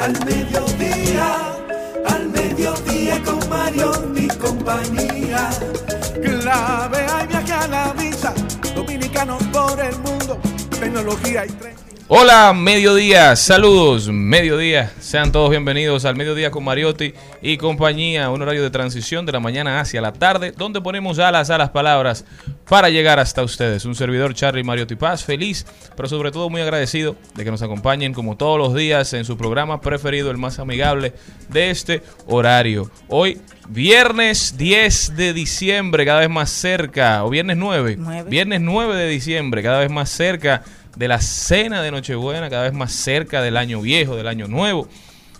al mediodía, al mediodía con Mario y compañía. Clave hay viaje a la vista, dominicanos por el mundo tecnología y tren. Hola, mediodía, saludos, mediodía. Sean todos bienvenidos al mediodía con Mariotti y compañía, un horario de transición de la mañana hacia la tarde, donde ponemos alas a las palabras para llegar hasta ustedes. Un servidor, Charlie Mariotti Paz, feliz, pero sobre todo muy agradecido de que nos acompañen como todos los días en su programa preferido, el más amigable de este horario. Hoy, viernes 10 de diciembre, cada vez más cerca, o viernes 9, Nueve. viernes 9 de diciembre, cada vez más cerca de la cena de Nochebuena, cada vez más cerca del año viejo, del año nuevo.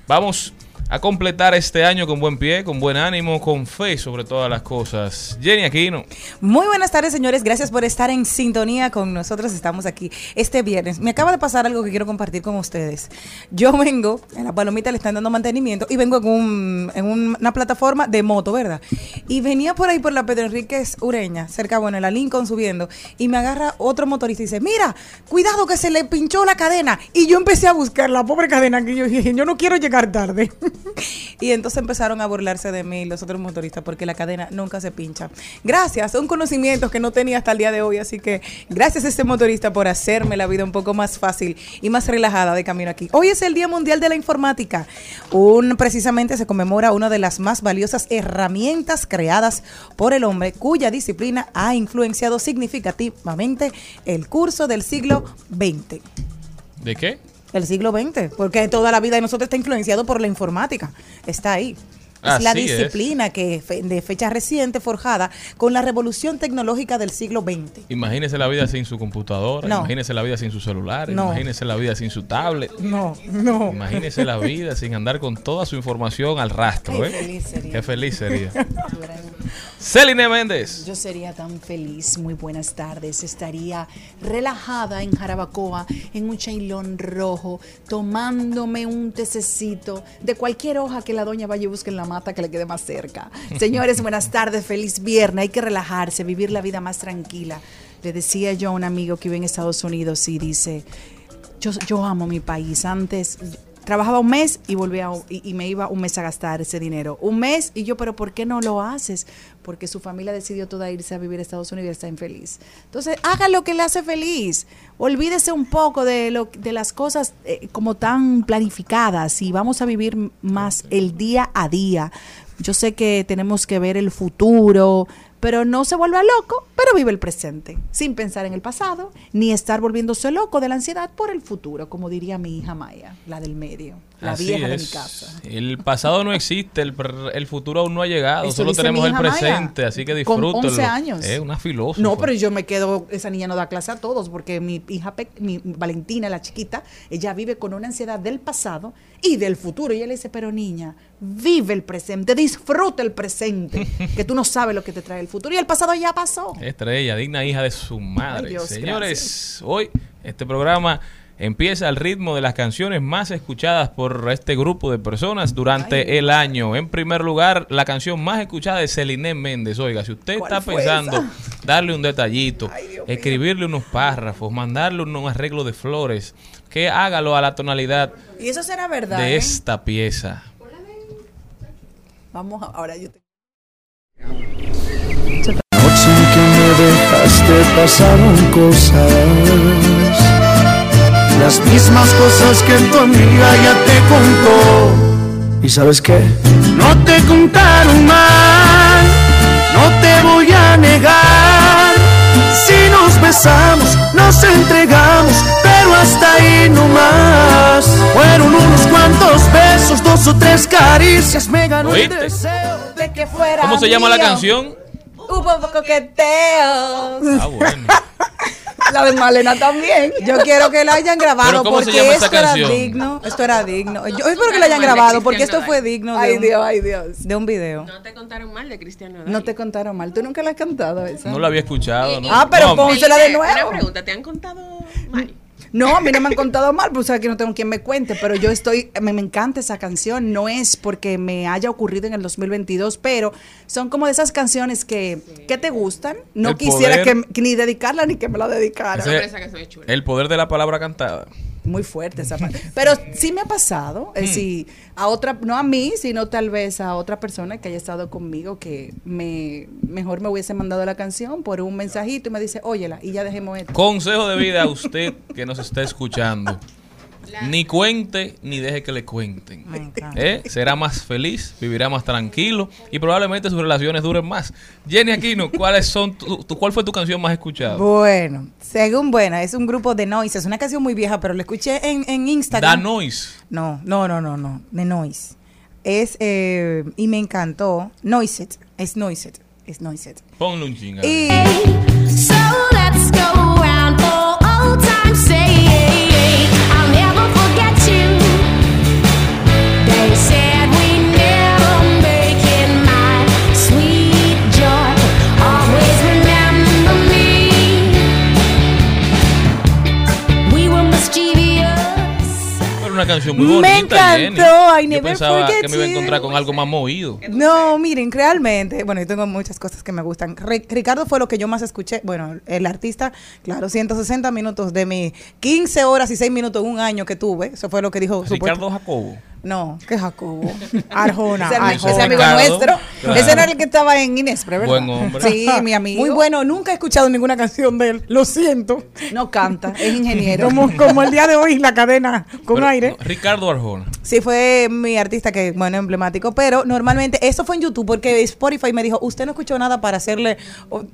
Vamos a completar este año con buen pie, con buen ánimo, con fe sobre todas las cosas. Jenny Aquino. Muy buenas tardes, señores. Gracias por estar en sintonía con nosotros. Estamos aquí este viernes. Me acaba de pasar algo que quiero compartir con ustedes. Yo vengo, en la palomita le están dando mantenimiento y vengo en, un- en un- una plataforma de moto, ¿verdad? Y venía por ahí por la Pedro Enríquez Ureña, cerca, bueno, en la Lincoln subiendo, y me agarra otro motorista y dice, mira, cuidado que se le pinchó la cadena. Y yo empecé a buscar la pobre cadena que yo dije, yo no quiero llegar tarde. y entonces empezaron a burlarse de mí los otros motoristas porque la cadena nunca se pincha. Gracias, son conocimientos que no tenía hasta el día de hoy, así que gracias a este motorista por hacerme la vida un poco más fácil y más relajada de camino aquí. Hoy es el Día Mundial de la Informática. Un, precisamente se conmemora una de las más valiosas herramientas creadas por el hombre cuya disciplina ha influenciado significativamente el curso del siglo XX. ¿De qué? El siglo XX, porque toda la vida de nosotros está influenciado por la informática. Está ahí. Es la es. disciplina que de fecha reciente forjada con la revolución tecnológica del siglo XX. Imagínese la vida sin su computadora, No. imagínese la vida sin su celular, No. imagínese la vida sin su tablet, No, no. imagínese la vida sin andar con toda su información al rastro. Qué ¿eh? feliz sería. Qué feliz sería. Celine Méndez. Yo sería tan feliz, muy buenas tardes. Estaría relajada en Jarabacoa, en un chailón rojo, tomándome un tececito de cualquier hoja que la doña vaya y busque en la mata que le quede más cerca. Señores, buenas tardes, feliz viernes. Hay que relajarse, vivir la vida más tranquila. Le decía yo a un amigo que vive en Estados Unidos y dice, yo, yo amo mi país. Antes trabajaba un mes y volvía y me iba un mes a gastar ese dinero. Un mes y yo, pero ¿por qué no lo haces? Porque su familia decidió toda irse a vivir a Estados Unidos y está infeliz. Entonces, haga lo que le hace feliz. Olvídese un poco de, lo, de las cosas eh, como tan planificadas y vamos a vivir más el día a día. Yo sé que tenemos que ver el futuro, pero no se vuelva loco, pero vive el presente, sin pensar en el pasado, ni estar volviéndose loco de la ansiedad por el futuro, como diría mi hija Maya, la del medio, la Así vieja de mi casa. El pasado no existe, el, el futuro aún no ha llegado, Eso solo tenemos el Maya, presente, así que con disfrútenlo. 11 años. Es una filósofa. No, pero yo me quedo, esa niña no da clase a todos, porque mi hija, mi Valentina, la chiquita, ella vive con una ansiedad del pasado y del futuro. Y ella le dice, pero niña, vive el presente, disfruta el presente, que tú no sabes lo que te trae el futuro. Y el pasado ya pasó. Estrella, digna hija de su madre. Ay, Dios, Señores, hoy este programa empieza al ritmo de las canciones más escuchadas por este grupo de personas durante el año. En primer lugar, la canción más escuchada de Celine Méndez. Oiga, si usted ¿Cuál está pensando esa? darle un detallito, escribirle unos párrafos, mandarle un arreglo de flores, que hágalo a la tonalidad Y eso será verdad. de ¿eh? esta pieza. Vamos, a- ahora yo te... noche en que me dejaste pasaron cosas. Las mismas cosas que tu amiga ya te contó. ¿Y sabes qué? No te contaron mal, no te voy a negar. Si nos besamos, nos entregamos, pero hasta ahí no más. Fueron unos cuantos besos, dos o tres caricias, me ganó el deseo. De que fuera ¿Cómo se llama la canción? Hubo coqueteos. Ah, bueno. La de Malena también. Yo quiero que la hayan grabado ¿Pero cómo se porque llama esa esto era digno. Esto era digno. Yo espero que la hayan grabado porque esto fue digno de, Ay, un, Dios, ay, Dios. de un video. No te contaron mal de Cristiano. No te contaron mal. Tú nunca la has cantado esa. No la había escuchado. ¿no? Ah, pero Pónsela de nuevo. Una pregunta, ¿te han contado mal? No, a mí no me han contado mal, pues sabes que no tengo quien me cuente, pero yo estoy, me, me encanta esa canción, no es porque me haya ocurrido en el 2022, pero son como de esas canciones que, que te gustan, no El quisiera poder. que, que ni dedicarla ni que me la dedicara. Ese- el poder de la palabra cantada. Muy fuerte esa parte. Pero sí me ha pasado, es decir, a otra, no a mí, sino tal vez a otra persona que haya estado conmigo que me mejor me hubiese mandado la canción por un mensajito y me dice, óyela, y ya dejemos esto. Consejo de vida a usted que nos está escuchando. Ni cuente ni deje que le cuenten. Me encanta. ¿Eh? Será más feliz, vivirá más tranquilo y probablemente sus relaciones duren más. Jenny Aquino, ¿cuáles son tu, tu- ¿cuál fue tu canción más escuchada? Bueno, según buena, es un grupo de Noise. Es una canción muy vieja, pero la escuché en, en Da Instagram. Noise. No, no, no, no, no, de Noise. Es, eh, y me encantó. Noiset, es Noiset, es Noiset. Ponle un chinga. Y una canción muy Me bonita, encantó, Jenny. I Yo pensaba forget que me iba a encontrar con algo más movido. No, miren, realmente, bueno, yo tengo muchas cosas que me gustan. Ri- Ricardo fue lo que yo más escuché. Bueno, el artista, claro, 160 minutos de mis 15 horas y 6 minutos en un año que tuve. Eso fue lo que dijo supuesto- Ricardo Jacobo. No, que Jacobo. Arjona. Ese, ese amigo nuestro. claro. Ese era el que estaba en Inespre, ¿verdad? Buen hombre. Sí, mi amigo. Muy bueno, nunca he escuchado ninguna canción de él. Lo siento. No canta, es ingeniero. Como, como el día de hoy, la cadena con Pero, aire. no, Ricardo Arjona. Sí, fue mi artista que, bueno, emblemático, pero normalmente eso fue en YouTube porque Spotify me dijo, usted no escuchó nada para hacerle,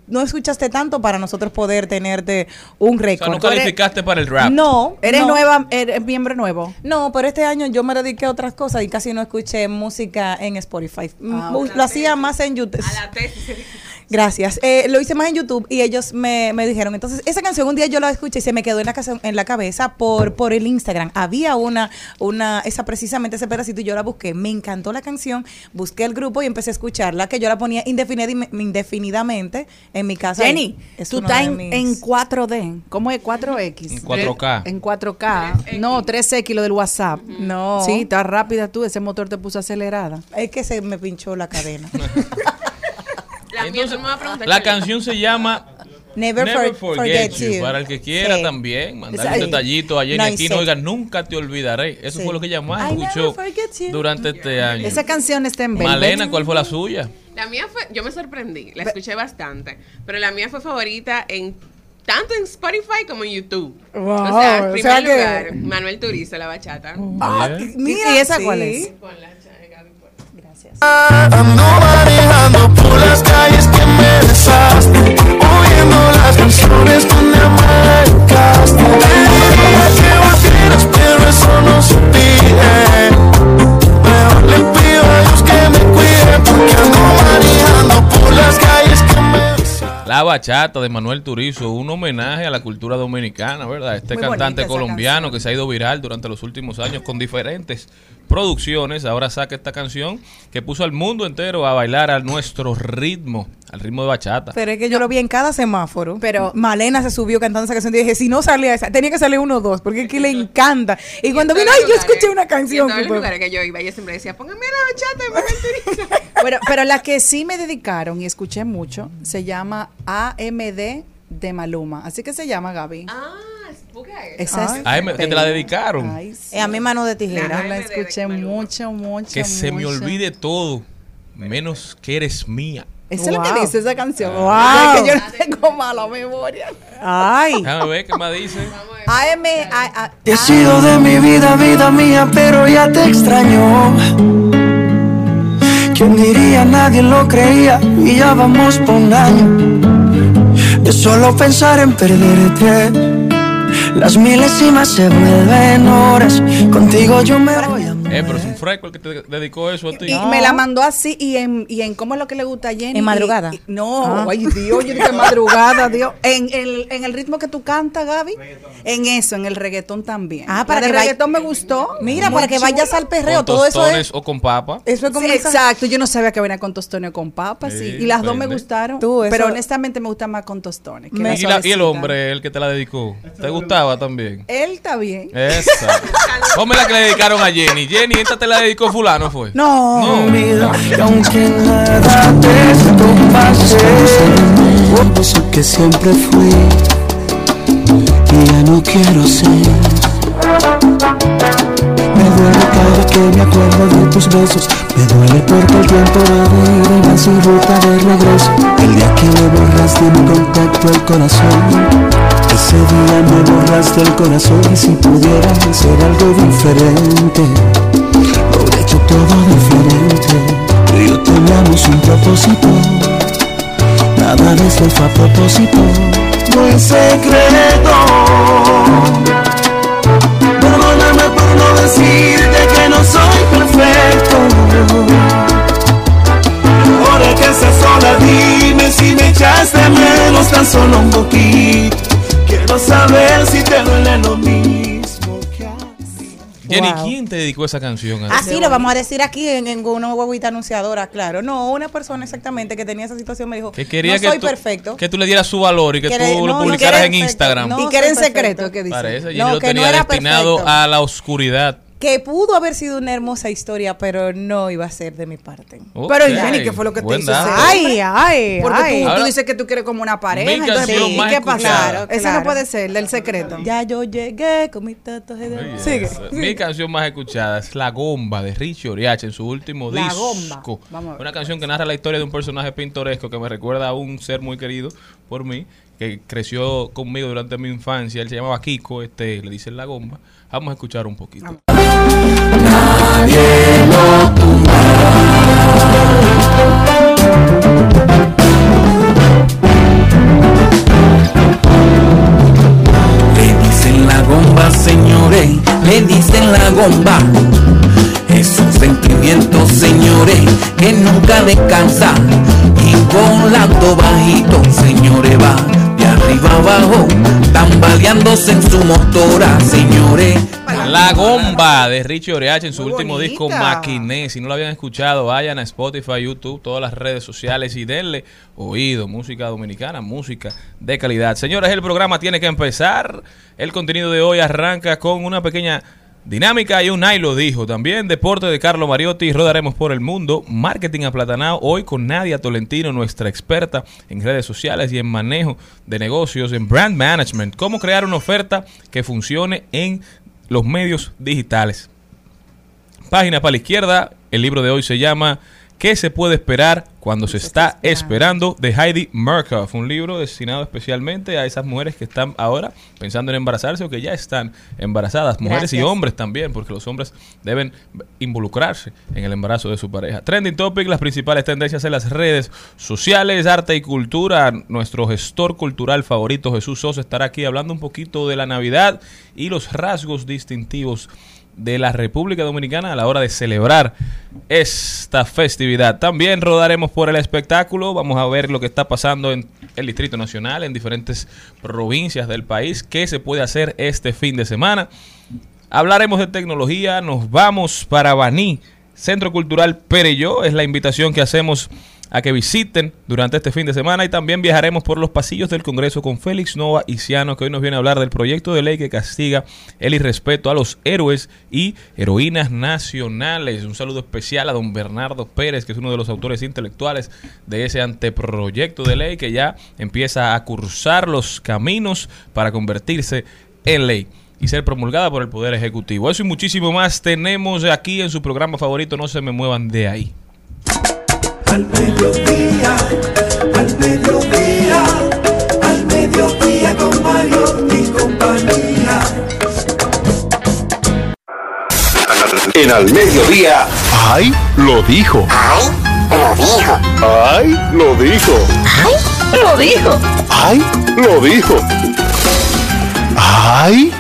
no escuchaste tanto para nosotros poder tenerte un O sea, récord. no calificaste para el rap. No, Eres no. nueva, eres miembro nuevo. No, pero este año yo me dediqué a otras cosas y casi no escuché música en Spotify. Ah, Lo hacía más en YouTube. A la tesis. Gracias. Eh, lo hice más en YouTube y ellos me, me dijeron, entonces esa canción un día yo la escuché y se me quedó en la, casa, en la cabeza por, por el Instagram. Había una, una, esa precisamente ese pedacito y yo la busqué. Me encantó la canción, busqué el grupo y empecé a escucharla, que yo la ponía indefinid- indefinidamente en mi casa. Jenny, Es tú estás en, mis- en 4D. ¿Cómo es 4X? En 4K. En 4K. No, 3X lo del WhatsApp. No. Sí, está rápida tú. Ese motor te puso acelerada. Es que se me pinchó la cadena. Entonces, la canción se llama Never, Never for- Forget, Forget you. You. Para el que quiera Sí. también, mandar un detallito a Jenny No, Aquino. Oiga, nunca te olvidaré. Eso Sí. fue lo que ella más escuchó durante este año. Esa canción está en Velvet. Malena, ¿cuál fue la suya? La mía fue, yo me sorprendí, la escuché bastante, pero la mía fue favorita en tanto en Spotify como en YouTube. Wow, o sea, en o primer que- lugar, Manuel Turizo, la bachata. Ah. Mira, ¿Y esa sí. cuál es? Con la. Gracias. Ando manejando por las calles que me besaste, oyendo las canciones que me marcaste. Quería que volvieras, pero eso no se pide. La bachata de Manuel Turizo, un homenaje a la cultura dominicana, ¿verdad? Este Muy cantante colombiano canción. que se ha ido viral durante los últimos años con diferentes producciones. Ahora saca esta canción que puso al mundo entero a bailar a nuestro ritmo, al ritmo de bachata. Pero es que yo lo vi en cada semáforo. Pero- Malena se subió cantando esa canción y dije, si no salía esa, tenía que salir uno o dos, porque es que le encanta. Y cuando vino, ay, yo escuché una y canción. En todos que los fue- lugares que yo iba, yo siempre decía, póngame la bachata de Turizo. Pero, pero la que sí me dedicaron y escuché mucho se llama AMD de Maluma. Así que se llama Gaby. ah, ¿por qué? Esa es Ay, me- que te la dedicaron. Ay, sí. Eh, a mi mano de tijera. La de escuché Maluma. mucho, mucho. Que se me olvide todo, menos que eres mía. Eso es lo que dice esa canción. Wow. Es que yo no tengo mala memoria. Ay. Déjame ver qué más dice. AM, Te he sido de mi vida, vida mía, pero ya te extraño. ¿Quién diría? Nadie lo creía y ya vamos por un año. De solo pensar en perderte, las milésimas se vuelven horas. Contigo yo me voy a Eh, pero es un fresco el que te dedicó eso a ti. Y me la mandó así y en, y en cómo es lo que le gusta a Jenny. ¿En madrugada? Y- y- no, Ah. ay Dios, yo dije madrugada, Dios. En el, en el ritmo que tú cantas, Gaby. En eso, en el reggaetón también. Ah, para vaya- reggaetón me gustó. Mira, Muy para que chulo. vayas al perreo, Con todo eso tostones es. o con papa. Eso es como Sí, esa- exacto, yo no sabía que venía con tostones o con papas, sí. Sí, Y las dos me gustaron. Tú, eso- Pero honestamente me gusta más con tostones. que Me- la Y, la- y el hombre, el que te la dedicó, ¿te gustaba también? Él está bien. Esa. Ponme la que le dedicaron a Jenny. Jenny, esta te la dedicó fulano, fue. No. No. aunque nada de esto pase Eso que siempre fui y ya no quiero ser Me duele cada que me acuerdo de tus besos Me duele porque el tiempo va de y va sin ruta de regreso El día que me borraste mi contacto el corazón Ese día me borraste el corazón y si pudiéramos hacer algo diferente lo hubiera hecho todo diferente. Yo teníamos un propósito. Nada de eso fue a propósito. No es secreto. Perdóname por no decirte que no soy perfecto. Ahora que estás sola, dime si me echaste menos tan solo un poquito. Quiero saber si te duele lo mismo que a mí. Jenny, Wow. ¿quién te dedicó esa canción? a ti? Así lo vamos a decir aquí en, en una huevita anunciadora, claro. No, una persona exactamente que tenía esa situación me dijo, Que quería no que, soy tú, perfecto. que tú le dieras su valor y que Que tú lo no publicaras que en Instagram. y que era en secreto, ¿qué dice? Parece, Jenny No, lo que tenía no era destinado perfecto. a la oscuridad. Que pudo haber sido una hermosa historia, pero no iba a ser de mi parte. Pero Jenny, ¿qué fue lo que te buen hizo dato. Ay, ay, Porque ay. tú, tú Ahora- dices que tú quieres como una pareja. Mi Entonces, canción ¿y más qué pasa? escuchada. Claro, Ese claro. no puede ser, del secreto. Ya yo llegué con mis tatos de... Sigue. Mi canción más escuchada es La Gomba de Richie Oriacha en su último La disco. Gomba. Vamos a ver. Una canción que narra la historia de un personaje pintoresco que me recuerda a un ser muy querido por mí, que creció conmigo durante mi infancia. Él se llamaba Kiko, este, le dicen La Gomba. Vamos a escuchar un poquito. Le dicen la gomba, señores, le dicen la gomba. Es un sentimiento, señores, que nunca descansa. Y volando bajito, señores, va arriba abajo, tambaleándose en su motora, señores. La Gomba de Richie Oriacha en su Muy último bonita. disco Maquiné. Si no lo habían escuchado, vayan a Spotify, YouTube, todas las redes sociales y denle oído. Música dominicana, música de calidad. Señores, el programa tiene que empezar. El contenido de hoy arranca con una pequeña dinámica y un ay lo dijo. También deporte de Carlo Mariotti. Rodaremos por el mundo. Marketing aplatanado hoy con Nadia Tolentino, nuestra experta en redes sociales y en manejo de negocios, en brand management. Cómo crear una oferta que funcione en los medios digitales. Página para la izquierda, el libro de hoy se llama ¿Qué se puede esperar cuando se está esperando? de Heidi Murkoff, un libro destinado especialmente a esas mujeres que están ahora pensando en embarazarse o que ya están embarazadas, mujeres y hombres también, porque los hombres deben involucrarse en el embarazo de su pareja. Trending Topic, las principales tendencias en las redes sociales, arte y cultura. Nuestro gestor cultural favorito, Jesús Sosa, estará aquí hablando un poquito de la Navidad y los rasgos distintivos de la República Dominicana a la hora de celebrar esta festividad. También rodaremos por el espectáculo, vamos a ver lo que está pasando en el Distrito Nacional, en diferentes provincias del país, qué se puede hacer este fin de semana. Hablaremos de tecnología, nos vamos para Baní, Centro Cultural Pereyó, es la invitación que hacemos a que visiten durante este fin de semana y también viajaremos por los pasillos del Congreso con Félix Nova Iciano, que hoy nos viene a hablar del proyecto de ley que castiga el irrespeto a los héroes y heroínas nacionales. Un saludo especial a don Bernardo Pérez, que es uno de los autores intelectuales de ese anteproyecto de ley que ya empieza a cursar los caminos para convertirse en ley y ser promulgada por el Poder Ejecutivo. Eso y muchísimo más tenemos aquí en su programa favorito. No se me muevan de ahí. Al mediodía, al mediodía, al mediodía con Mario y compañía. En al mediodía. ¡Ay! Lo dijo. ¡Ay! Lo dijo. ¡Ay! Lo dijo. Lo dijo. ¡Ay! Lo dijo. ¡Ay!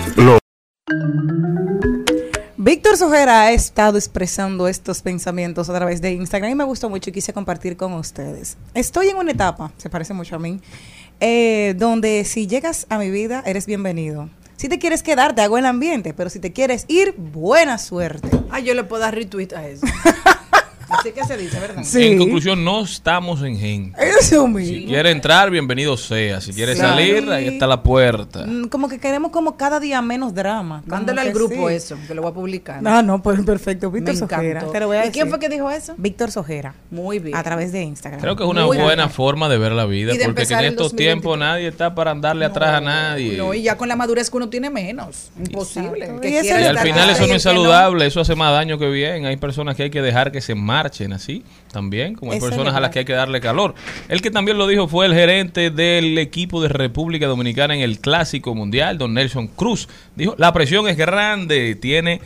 Víctor Sojera ha estado expresando estos pensamientos a través de Instagram y me gustó mucho y quise compartir con ustedes. Estoy en una etapa, se parece mucho a mí, eh, donde si llegas a mi vida, eres bienvenido. Si te quieres quedar, te hago el ambiente, pero si te quieres ir, buena suerte. Ah, yo le puedo dar retweet a eso. Así que se dice, ¿verdad? Sí. En conclusión, no estamos en gente. Eso mismo. Si quiere entrar, bienvenido sea. Si quiere Sí. salir, ahí está la puerta. Mm, Como que queremos como cada día menos drama. Mándale al grupo sí. eso, que lo voy a publicar. Ah, no, pues perfecto. Víctor Me Sojera. Te lo voy a ¿Y quién fue que dijo eso? Víctor Sojera. Muy bien. A través de Instagram. Creo que es una Muy buena bien. forma de ver la vida, porque que en estos 2023. tiempos nadie está para andarle atrás a nadie. No, y ya con la madurez que uno tiene menos. Imposible. Y Y al final eso no es saludable, eso hace más daño que bien. Hay personas que hay que dejar que se marchen así también, como hay Eso personas a las que hay que darle calor. El que también lo dijo fue el gerente del equipo de República Dominicana en el Clásico Mundial, don Nelson Cruz. Dijo, la presión es grande, tiene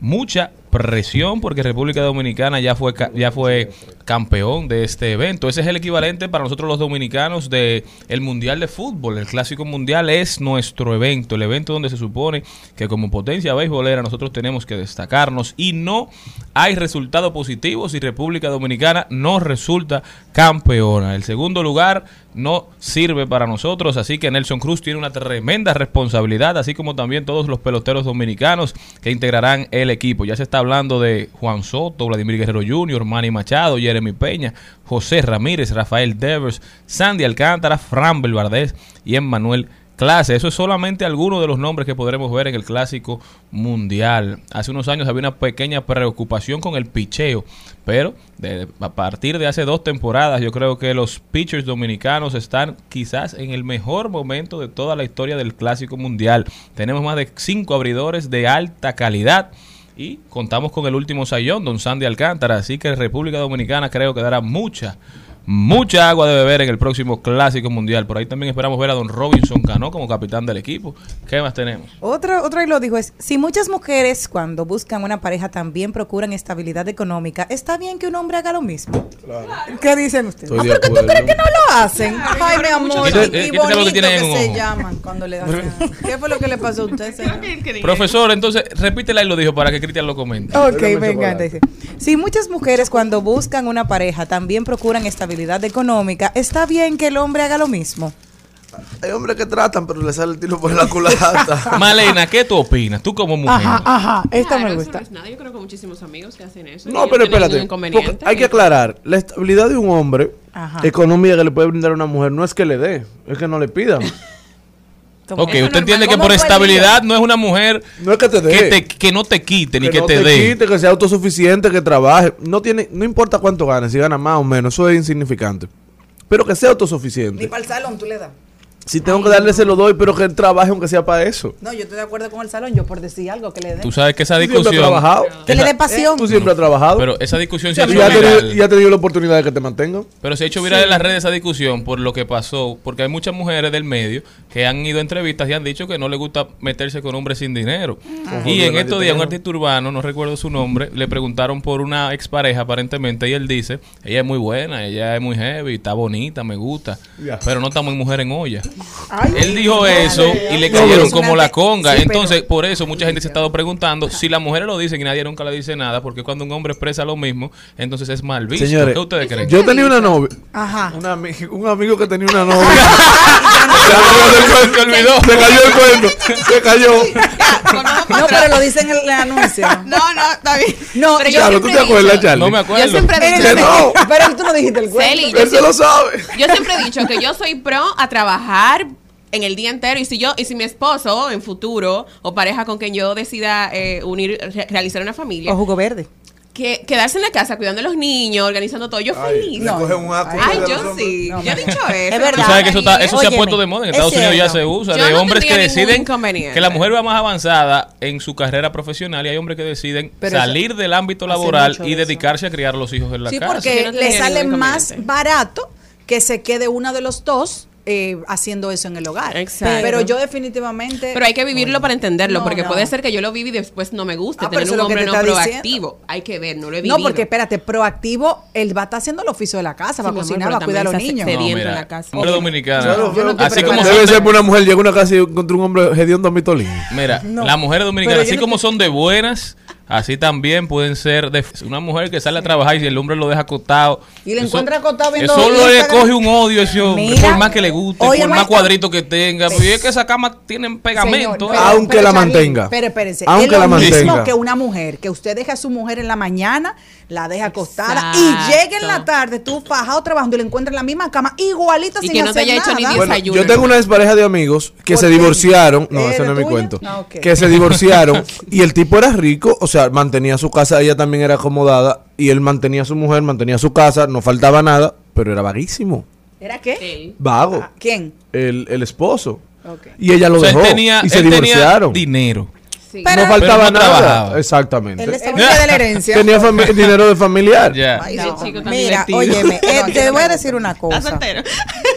mucha presión porque República Dominicana ya fue ya fue campeón de este evento. Ese es el equivalente para nosotros los dominicanos de Mundial de Fútbol. El Clásico Mundial es nuestro evento, el evento donde se supone que como potencia beisbolera nosotros tenemos que destacarnos y no hay resultado positivo si República Dominicana no resulta campeona. El segundo lugar no sirve para nosotros, así que Nelson Cruz tiene una tremenda responsabilidad, así como también todos los peloteros dominicanos que integrarán el equipo. Ya se está hablando de Juan Soto, Vladimir Guerrero Jr., Manny Machado, Jeremy Peña, José Ramírez, Rafael Devers, Sandy Alcántara, Fran Belvardés y Emmanuel Clase. Eso es solamente algunos de los nombres que podremos ver en el Clásico Mundial. Hace unos años había una pequeña preocupación con el picheo, pero a partir de hace dos temporadas yo creo que los pitchers dominicanos están quizás en el mejor momento de toda la historia del Clásico Mundial. Tenemos más de cinco abridores de alta calidad. Y contamos con el último sayón, don Sandy Alcántara. Así que República Dominicana creo que dará mucha, mucha agua de beber en el próximo Clásico Mundial. Por ahí también esperamos ver a don Robinson Cano como capitán del equipo. ¿Qué más tenemos? Otro, otro y lo dijo es, si muchas mujeres cuando buscan una pareja también procuran estabilidad económica, ¿está bien que un hombre haga lo mismo? ¿Qué dicen ustedes? Estoy Ah, pero que tú crees que no lo hacen. Ay, mi amor. ¿Qué- Y, qué- y que bonito tienen que se ojo? llaman cuando le dan. ¿Qué fue lo que le pasó a usted, señor? Profesor, entonces repítela y lo dijo para que Cristian lo comente. Ok, me encanta. dice, Si muchas mujeres cuando buscan una pareja también procuran estabilidad económica, ¿está bien que el hombre haga lo mismo? Hay hombres que tratan, pero le sale el tiro por la culata. Malena, ¿qué tú opinas? Tú como mujer. Ajá, ajá, esta Claro, me eso gusta. no es nada. Yo creo que muchísimos amigos que hacen eso. no, pero espérate. hay que aclarar. La estabilidad de un hombre Ajá. económica que le puede brindar a una mujer no es que le dé, es que no le pidan. Ok, usted entiende que ¿Cómo por estabilidad no es una mujer No es que te dé. que, te- que no te quite ni que, no te, dé. quite, que sea autosuficiente, que trabaje. No tiene, no importa cuánto gane, si gana más o menos, eso es insignificante. Pero que sea Ni autosuficiente. para el salón tú le das. Si tengo que darle, se lo doy, pero que él trabaje aunque sea para eso. No, yo estoy de acuerdo con el salón, yo por decir algo que le dé. Tú sabes que esa Tú siempre has discusión... trabajado. Que le dé pasión. Tú siempre has trabajado. Pero esa discusión se ha hecho ya, ha tenido, viral. y ha tenido la oportunidad de que te mantengan. Pero se ha hecho viral en las redes esa discusión por lo que pasó, porque hay muchas mujeres del medio que han ido a entrevistas y han dicho que no les gusta meterse con hombres sin dinero. Y en estos días un artista urbano, no recuerdo su nombre, le preguntaron por una expareja aparentemente y él dice, ella es muy buena, ella es muy heavy, está bonita, me gusta, Ya. pero no está muy mujer en olla. Ay, Él dijo eso y le cayeron como la conga. Sí, pero- Entonces, por eso mucha gente se ha estado preguntando si las mujeres lo dicen y nadie nunca le dice nada, porque cuando un hombre expresa lo mismo, entonces es mal visto. Señores, ¿Qué ustedes creen? yo tenía una novia. Ajá. ami- un amigo que tenía una novia. Se olvidó. Se cayó el cuento. Se cayó. No, pero lo dicen en el anuncio. No, no, está bien. No, Pero yo Claro, ¿tú te acuerdas, Charlie? No me acuerdo. Yo siempre he Que dicho. no. Pero tú no dijiste el cuento. Él se lo sabe. Yo siempre he dicho que yo soy pro a trabajar en el día entero y si yo y si mi esposo en futuro o pareja con quien yo decida eh, unir re- realizar una familia O jugo verde. que quedarse en la casa cuidando a los niños organizando todo yo feliz le cogen un ay de yo sí No, yo he no. dicho eso Es verdad. Tú sabes que eso, está- eso se ha puesto de moda. En es Estados Unidos ya se usa. Yo de no hombres que deciden que la mujer va más avanzada en su carrera profesional y hay hombres que deciden Pero eso- salir del ámbito laboral y dedicarse a criar a los hijos en la Sí, casa. porque Yo no le sale más barato que se quede uno de los dos eh, haciendo eso en el hogar. Exacto. Pero yo definitivamente... pero hay que vivirlo para entenderlo, No, porque no. puede ser que yo lo viví y después no me guste Ah, pero tener un hombre te no proactivo. Hay que ver, no lo he vivido. No, porque espérate, proactivo, él va a estar haciendo el oficio de la casa, va a cocinar, va a cuidar a los niños. se- No, mira, en la casa. mujer dominicana. Yo así como Debe son ser una mujer llega a una casa y encontró un hombre hediondo a mitolín. Mira, las mujeres dominicanas, así como son de buenas, así también pueden ser de una mujer que sale a trabajar y si el hombre lo deja acotado. Y le encuentra acotado viendo Eso solo le coge un odio ese hombre, Mira. por más que le guste, Oye, por más cuadrito que tenga. Y es que esa cama tienen pegamento. Señor, ¿eh? Aunque la mantenga. Pero espérense, Aunque es lo la mismo mantenga. que una mujer, que usted deja a su mujer en la mañana, la deja acostada Exacto. y llega en la tarde, tú fajado trabajando y le encuentras en la misma cama, igualito Y sin que no te hacer haya hecho ni nada. Bueno, desayuno. yo tengo una pareja de amigos que ¿Por se divorciaron. No, ¿Es ese no es mi cuento. Ah. Que se divorciaron y el tipo era rico, o sea, mantenía su casa, ella también era acomodada y él mantenía a su mujer, mantenía su casa, no faltaba nada, pero era vaguísimo. ¿Era qué? Sí. Vago. Ah, ¿Quién? El, el esposo. Y ella lo O sea, él dejó tenía, y se él tenía divorciaron. dinero. Sí. Pero- no faltaba pero no nada. trabajaba. Exactamente. Él de la herencia. Tenía dinero de familiar. Ay, no. Mira, óyeme, eh, No, te voy a decir una ¿Estás cosa. soltero?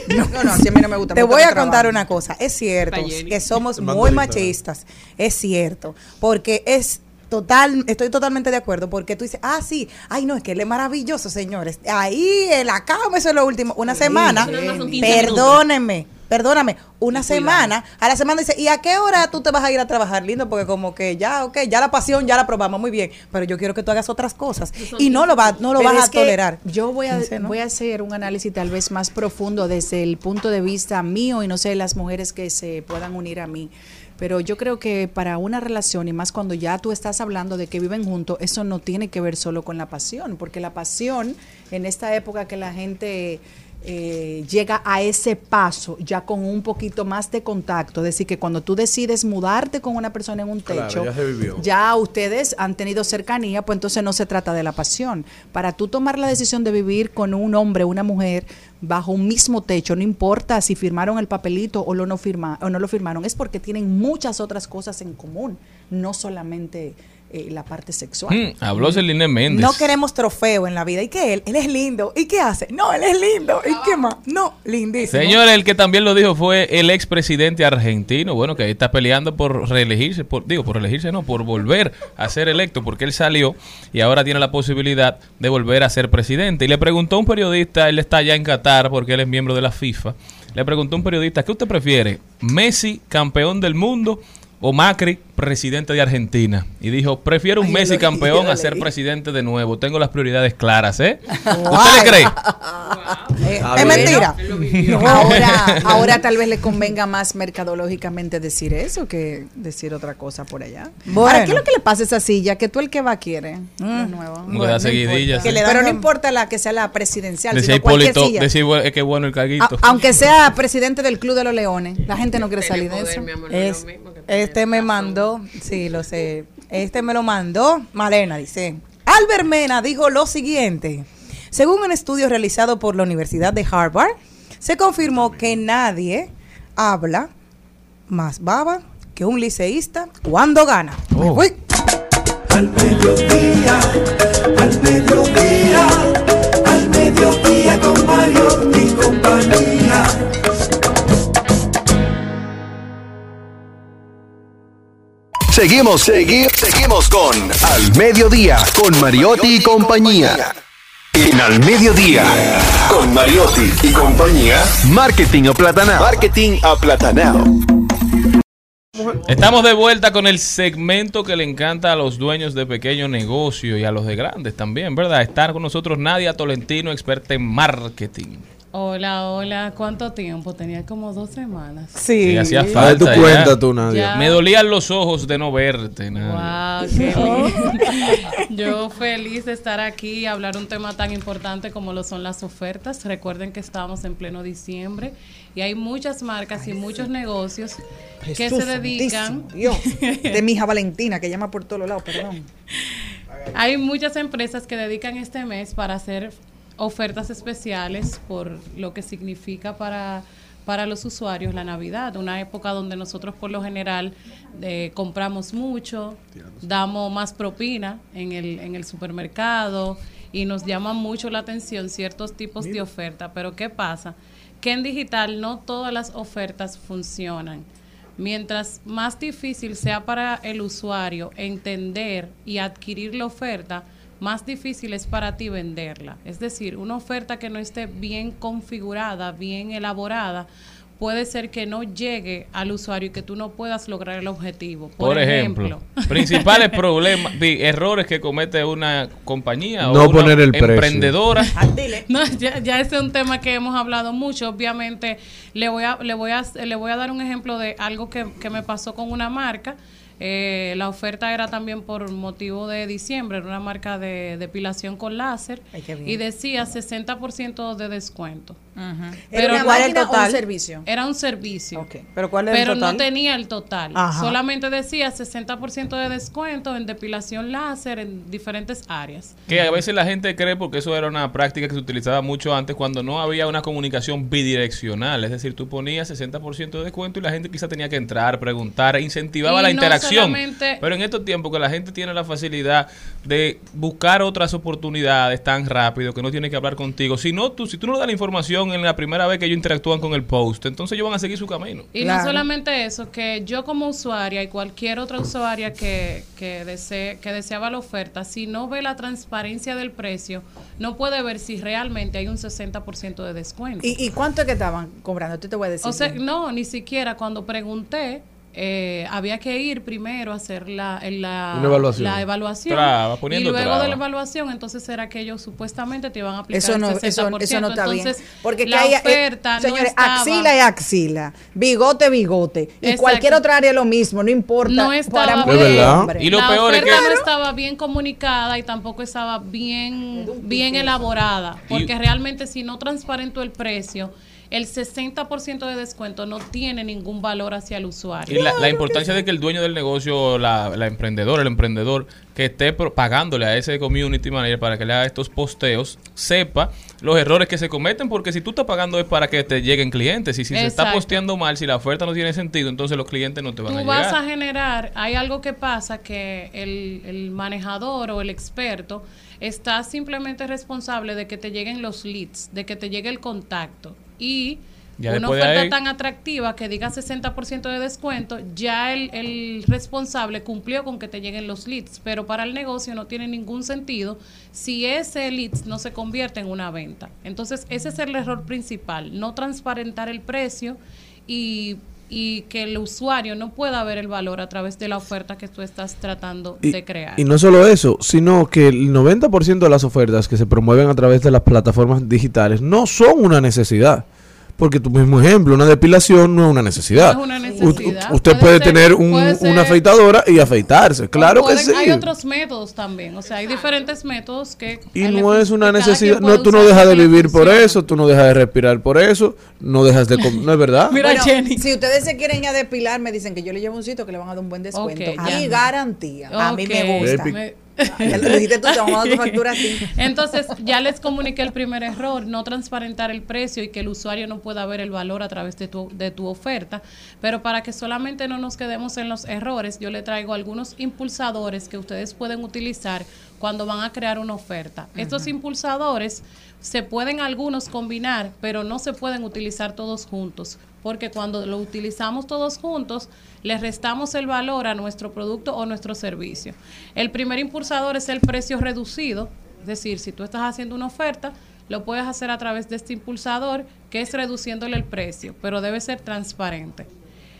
No, no, si a mí no me gusta. Te me gusta voy a contar una cosa. Es cierto que somos muy machistas. Es cierto. Porque es total, estoy totalmente de acuerdo. Porque tú dices, ah, sí, ay, no, es que él es maravilloso, señores. Ahí en la cama, eso es lo último. Una semana, 15 perdónenme. Perdóname, una semana, a la semana dice, ¿y a qué hora tú te vas a ir a trabajar, lindo? Porque como que ya, ok, ya la pasión ya la probamos muy bien, pero yo quiero que tú hagas otras cosas y no lo, va, no lo Pero vas a tolerar. Yo voy a, Dice, ¿no? voy a hacer un análisis tal vez más profundo desde el punto de vista mío y no sé las mujeres que se puedan unir a mí. Pero yo creo que para una relación, y más cuando ya tú estás hablando de que viven juntos, eso no tiene que ver solo con la pasión, porque la pasión en esta época que la gente eh, llega a ese paso ya con un poquito más de contacto, es decir, que cuando tú decides mudarte con una persona en un Claro, techo, ya se vivió. ya ustedes han tenido cercanía, pues entonces no se trata de la pasión. Para tú tomar la decisión de vivir con un hombre, una mujer, bajo un mismo techo, no importa si firmaron el papelito o, lo no, firma, o no lo firmaron, es porque tienen muchas otras cosas en común, no solamente eh, la parte sexual. Mm, habló Celine Méndez. No queremos trofeo en la vida. ¿Y qué él? Él es lindo. ¿Y qué hace? No, él es lindo. ¿Y qué más? No, lindísimo. Señor, el que también lo dijo fue el expresidente argentino, bueno, que está peleando por reelegirse, por, digo, por reelegirse no, por volver a ser electo, porque él salió y ahora tiene la posibilidad de volver a ser presidente. Y le preguntó a un periodista, él está ya en Qatar porque él es miembro de la FIFA, le preguntó a un periodista, ¿qué usted prefiere? ¿Messi, campeón del mundo? O Macri, presidente de Argentina. Y dijo, prefiero un Ay, Messi campeón a ser presidente de nuevo. Tengo las prioridades claras, ¿eh? ¿Usted le cree? Eh, es mentira. No. Ahora, ahora tal vez le convenga más mercadológicamente decir eso que decir otra cosa por allá. Bueno. Ahora, ¿qué es lo que le pasa a esa silla? Que tú el que va quiere. De nuevo. Que le Pero no importa la que sea la presidencial, Decía sino cualquier Hipólito, silla. decía, "Bueno, es que bueno el caguito. A- aunque sea presidente del Club de los Leones, la gente no quiere salir de eso. no Es- este me mandó, sí, lo sé. Este me lo mandó Malena, dice. Albert Mena dijo lo siguiente. Según un estudio realizado por la Universidad de Harvard, se confirmó que nadie habla más baba que un liceísta cuando gana. Me voy. Al mediodía, al mediodía, al mediodía con Mario y compañía. Seguimos, seguimos, seguimos con Al Mediodía, con Mariotti y compañía. En Al Mediodía, con Mariotti y compañía, Marketing aplatanado. Marketing aplatanado. Estamos de vuelta con el segmento que le encanta a los dueños de pequeños negocios y a los de grandes también, ¿verdad? Estar con nosotros Nadia Tolentino, experta en marketing. Hola, hola. ¿Cuánto tiempo? Tenía como dos semanas. Sí. Y hacía falta. tu ya. cuenta tú, Nadia. Ya. Me dolían los ojos de no verte, Nadia. Wow, qué. Yo feliz de estar aquí y hablar un tema tan importante como lo son las ofertas. Recuerden que estamos en pleno diciembre y hay muchas marcas y muchos negocios que se dedican. Dios, de mi hija Valentina, que llama por todos lados, perdón. Hay muchas empresas que dedican este mes para hacer ofertas especiales por lo que significa para, para los usuarios la Navidad, una época donde nosotros por lo general eh, compramos mucho, damos más propina en el, en el supermercado y nos llaman mucho la atención ciertos tipos de oferta. Pero ¿qué pasa? Que en digital no todas las ofertas funcionan. Mientras más difícil sea para el usuario entender y adquirir la oferta, más difícil es para ti venderla. Es decir, una oferta que no esté bien configurada, bien elaborada, puede ser que no llegue al usuario y que tú no puedas lograr el objetivo. Por, Por ejemplo, principales problemas, di, errores que comete una compañía No o una poner el precio. emprendedora. No, ya, ya ese es un tema que hemos hablado mucho. Obviamente, le voy a, le voy a, le voy a dar un ejemplo de algo que, que me pasó con una marca. Eh, la oferta era también por motivo de diciembre, era una marca de depilación con láser Ay, y decía 60% de descuento. ¿Era Pero una ¿cuál el o un servicio? Era un servicio. Pero ¿cuál es Pero el total? no tenía el total. Ajá. Solamente decía 60% de descuento en depilación láser en diferentes áreas. Que a veces la gente cree, porque eso era una práctica que se utilizaba mucho antes, cuando no había una comunicación bidireccional. Es decir, tú ponías 60% de descuento y la gente quizá tenía que entrar, preguntar, incentivaba Y la no interacción. Pero en estos tiempos que la gente tiene la facilidad de buscar otras oportunidades tan rápido que no tiene que hablar contigo. Si no, tú, si tú no le das la información en la primera vez que ellos interactúan con el post, entonces ellos van a seguir su camino. Y Claro. no solamente eso, que yo como usuaria y cualquier otra usuaria que, que, desee, que deseaba la oferta, si no ve la transparencia del precio, no puede ver si realmente hay un 60% de descuento. ¿Y, ¿Y cuánto es que estaban cobrando? Tú te voy a decir. o sea, no, ni siquiera cuando pregunté, eh, había que ir primero a hacer la, el- la, evaluación. la evaluación. Traba, y luego traba. de la evaluación, entonces era que ellos supuestamente te iban a aplicar Eso el no, 60%. eso, eso no está entonces, bien. Porque la que haya, eh, oferta no señores, estaba- axila y axila, bigote, bigote. Y Exacto. cualquier otra área lo mismo, no importa. No estaba para bien. ¿Es y verdad? hombre. Y lo la peor es oferta que- no estaba bien comunicada y tampoco estaba bien, bien elaborada, porque Y- realmente si no transparentó el precio, el 60% de descuento no tiene ningún valor hacia el usuario. Y la, la importancia de que el dueño del negocio, la, la emprendedora, el emprendedor, que esté pro- pagándole a ese community manager para que le haga estos posteos, sepa los errores que se cometen, porque si tú estás pagando es para que te lleguen clientes, y si se está posteando mal, si la oferta no tiene sentido, entonces los clientes no te van a Tú llegar. vas a generar, hay algo que pasa que el, el manejador o el experto está simplemente responsable de que te lleguen los leads, de que te llegue el contacto. Y Ya una oferta ahí- tan atractiva que diga 60% de descuento, ya el, el responsable cumplió con que te lleguen los leads, pero para el negocio no tiene ningún sentido si ese leads no se convierte en una venta. Entonces, ese es el error principal, no transparentar el precio y, y que el usuario no pueda ver el valor a través de la oferta que tú estás tratando Y, de crear. y no solo eso, sino que el 90% de las ofertas que se promueven a través de las plataformas digitales no son una necesidad. Porque tu mismo ejemplo, una depilación no es una necesidad. No es una U- u- necesidad. usted Puede puede, ser- tener un- puede ser- una afeitadora y afeitarse. Claro que Pueden- sí. Hay otros métodos también, o sea, hay diferentes métodos que... Y no es una necesidad. No, tú no dejas de vivir por eso, tú no dejas de respirar por eso, no dejas de comer. No es verdad. Mira, Bueno, Jenny. Si ustedes se quieren ya depilar, me dicen que yo le llevo un sitro que le van a dar un buen descuento. Ok, y ya. garantía. A mí me gusta. Me- Ya lo dijiste tú, te vamos a dar tu factura a ti. Entonces, ya les comuniqué el primer error, no transparentar el precio y que el usuario no pueda ver el valor a través de tu, de tu oferta. Pero para que solamente no nos quedemos en los errores, yo le traigo algunos impulsadores que ustedes pueden utilizar cuando van a crear una oferta. Estos impulsadores se pueden algunos combinar, pero no se pueden utilizar todos juntos, porque cuando lo utilizamos todos juntos, le restamos el valor a nuestro producto o nuestro servicio. El primer impulsador es el precio reducido, es decir, si tú estás haciendo una oferta, lo puedes hacer a través de este impulsador, que es reduciéndole el precio, pero debe ser transparente.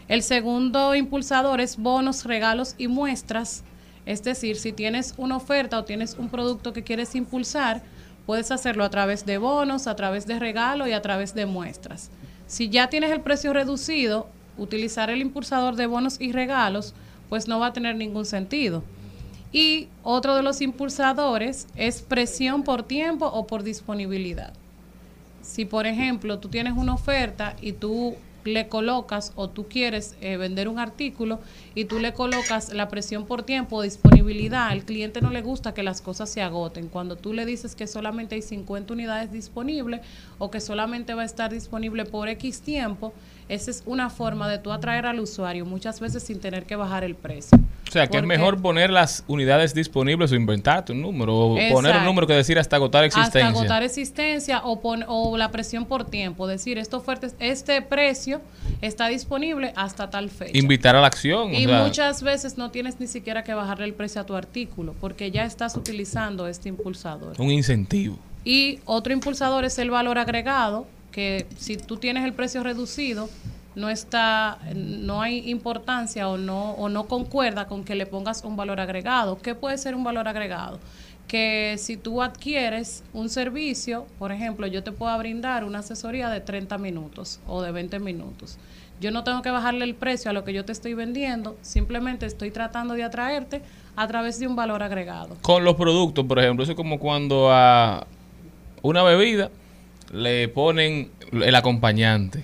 El segundo impulsador es bonos, regalos y muestras. Es decir, si tienes una oferta o tienes un producto que quieres impulsar, puedes hacerlo a través de bonos, a través de regalo y a través de muestras. Si ya tienes el precio reducido, utilizar el impulsador de bonos y regalos, pues no va a tener ningún sentido. Y otro de los impulsadores es presión por tiempo o por disponibilidad. Si, por ejemplo, tú tienes una oferta y tú le colocas o tú quieres eh, vender un artículo y tú le colocas la presión por tiempo disponibilidad, al cliente no le gusta que las cosas se agoten. Cuando tú le dices que solamente hay 50 unidades disponibles o que solamente va a estar disponible por X tiempo, esa es una forma de tú atraer al usuario muchas veces sin tener que bajar el precio. O sea, que es mejor poner las unidades disponibles o inventarte un número. O poner un número que decir hasta agotar existencia. Hasta agotar existencia o, pon- o la presión por tiempo. Decir, esta oferta, este precio está disponible hasta tal fecha. Invitar a la acción. o Y sea, muchas veces no tienes ni siquiera que bajarle el precio a tu artículo porque ya estás utilizando este impulsador. un incentivo. Y otro impulsador es el valor agregado, que si tú tienes el precio reducido, no está, no hay importancia o no, o no concuerda con que le pongas un valor agregado. ¿Qué puede ser un valor agregado? Que si tú adquieres un servicio, por ejemplo, yo te puedo brindar una asesoría de 30 minutos o de 20 minutos. Yo no tengo que bajarle el precio a lo que yo te estoy vendiendo, simplemente estoy tratando de atraerte a través de un valor agregado. Con los productos, por ejemplo, eso es como cuando a una bebida le ponen el acompañante.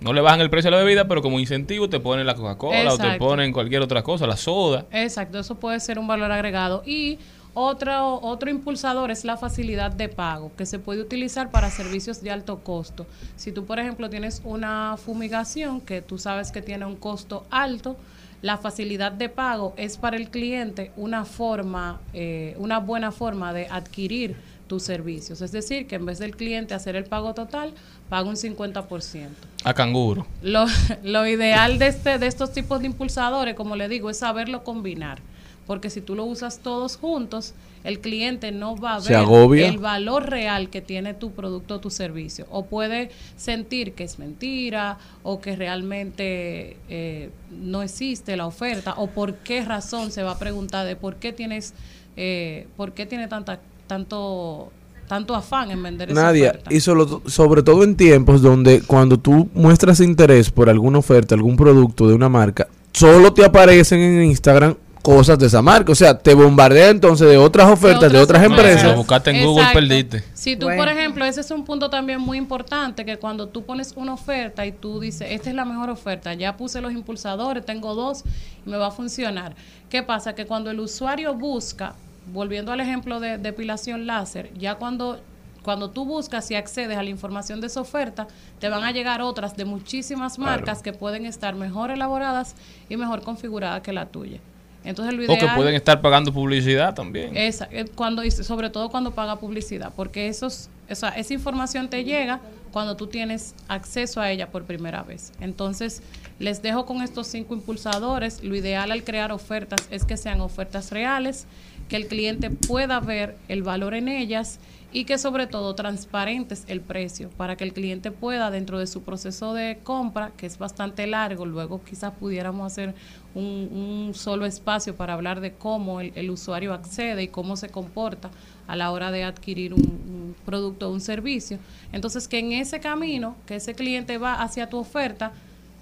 No le bajan el precio a la bebida, pero como incentivo te ponen la Coca-Cola o te ponen cualquier otra cosa, la soda. Exacto, eso puede ser un valor agregado. Y otro, otro impulsador es la facilidad de pago, que se puede utilizar para servicios de alto costo. Si tú, por ejemplo, tienes una fumigación que tú sabes que tiene un costo alto, la facilidad de pago es para el cliente una forma, eh, una buena forma de adquirir tus servicios. Es decir, que en vez del cliente hacer el pago total, paga un 50%. A canguro. Lo, lo ideal de, este, de estos tipos de impulsadores, como le digo, es saberlo combinar. Porque si tú lo usas todos juntos, el cliente no va a ver agobia. el valor real que tiene tu producto o tu servicio. O puede sentir que es mentira o que realmente eh, no existe la oferta o por qué razón se va a preguntar de por qué tienes, eh, por qué tiene tanta, tanto, tanto afán en vender esa Nadia, oferta. y solo- sobre todo en tiempos donde cuando tú muestras interés por alguna oferta, algún producto de una marca, solo te aparecen en Instagram cosas de esa marca. O sea, te bombardea entonces de otras ofertas de otras empresas. empresas. Lo buscaste en Google, perdiste. Si tú, Bueno. por ejemplo, ese es un punto también muy importante, que cuando tú pones una oferta y tú dices, esta es la mejor oferta, ya puse los impulsadores, tengo dos y me va a funcionar. ¿Qué pasa? Que cuando el usuario busca, volviendo al ejemplo de depilación láser, ya cuando... Cuando tú buscas y accedes a la información de esa oferta, te van a llegar otras de muchísimas marcas que pueden estar mejor elaboradas y mejor configuradas que la tuya. Entonces, lo O que ideal- pueden estar pagando publicidad también. esa, eh, cuando, y sobre todo cuando paga publicidad, porque esos, esa, esa información te llega cuando tú tienes acceso a ella por primera vez. Entonces, les dejo con estos cinco impulsadores. Lo ideal al crear ofertas es que sean ofertas reales, que el cliente pueda ver el valor en ellas y que sobre todo transparentes el precio para que el cliente pueda dentro de su proceso de compra, que es bastante largo, luego quizás pudiéramos hacer un, solo espacio para hablar de cómo el usuario accede y cómo se comporta a la hora de adquirir un, producto o un servicio. Entonces, que en ese camino, que ese cliente va hacia tu oferta,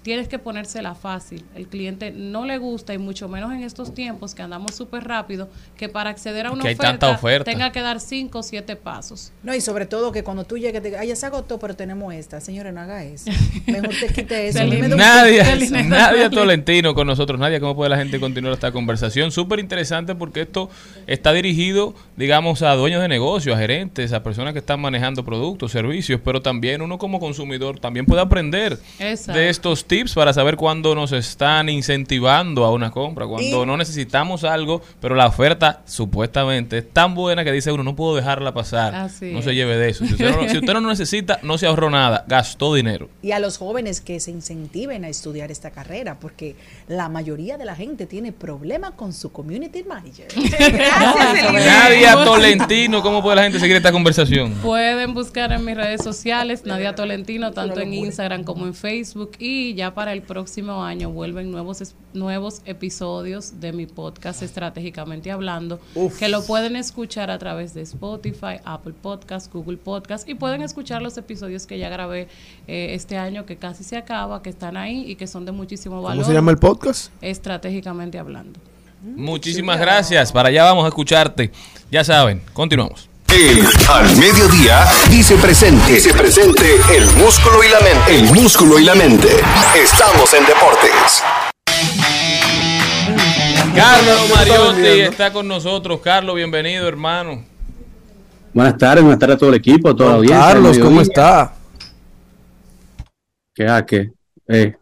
tienes que ponérsela fácil. El cliente no le gusta y mucho menos en estos tiempos que andamos súper rápido, que para acceder a una oferta, tanta oferta. tenga que dar cinco o siete pasos. No, y sobre todo que cuando tú llegues, te "Ay, ya se agotó, pero tenemos esta. Señora, no haga eso. Mejor te quite eso. Nadia, Nadia. Tolentino con nosotros. Nadia, ¿cómo puede la gente continuar esta conversación? Súper interesante porque esto está dirigido, digamos, a dueños de negocios, a gerentes, a personas que están manejando productos, servicios, pero también uno como consumidor también puede aprender Exacto. de estos tips para saber cuándo nos están incentivando a una compra, cuando Y- no necesitamos algo, pero la oferta supuestamente es tan buena que dice uno, no puedo dejarla pasar. Así no es. se lleve de eso. Si usted no, si usted no lo necesita, no se ahorró nada, gastó dinero. Y a los jóvenes que se incentiven a estudiar esta carrera, porque la mayoría de la gente tiene problemas con su community manager. Gracias. Nadia Tolentino, ¿cómo puede la gente seguir esta conversación? Pueden buscar en mis redes sociales Nadia Tolentino, tanto en Instagram como en Facebook. Y ya para el próximo año vuelven nuevos, es- nuevos episodios de mi podcast Estratégicamente Hablando, que lo pueden escuchar a través de Spotify, Apple Podcast, Google Podcast. Y pueden escuchar los episodios que ya grabé eh, este año, que casi se acaba, que están ahí y que son de muchísimo valor. ¿Cómo se llama el podcast? Estratégicamente Hablando. Muchísimas gracias. Para allá vamos a escucharte. Ya saben, continuamos. El Al Mediodía dice presente. Dice presente el músculo y la mente. El músculo y la mente. Estamos en deportes. Carlos Mariotti está con nosotros. Carlos, bienvenido, hermano. Buenas tardes, buenas tardes a todo el equipo, a toda la audiencia. Carlos, ¿cómo está? Que, ah, que, eh,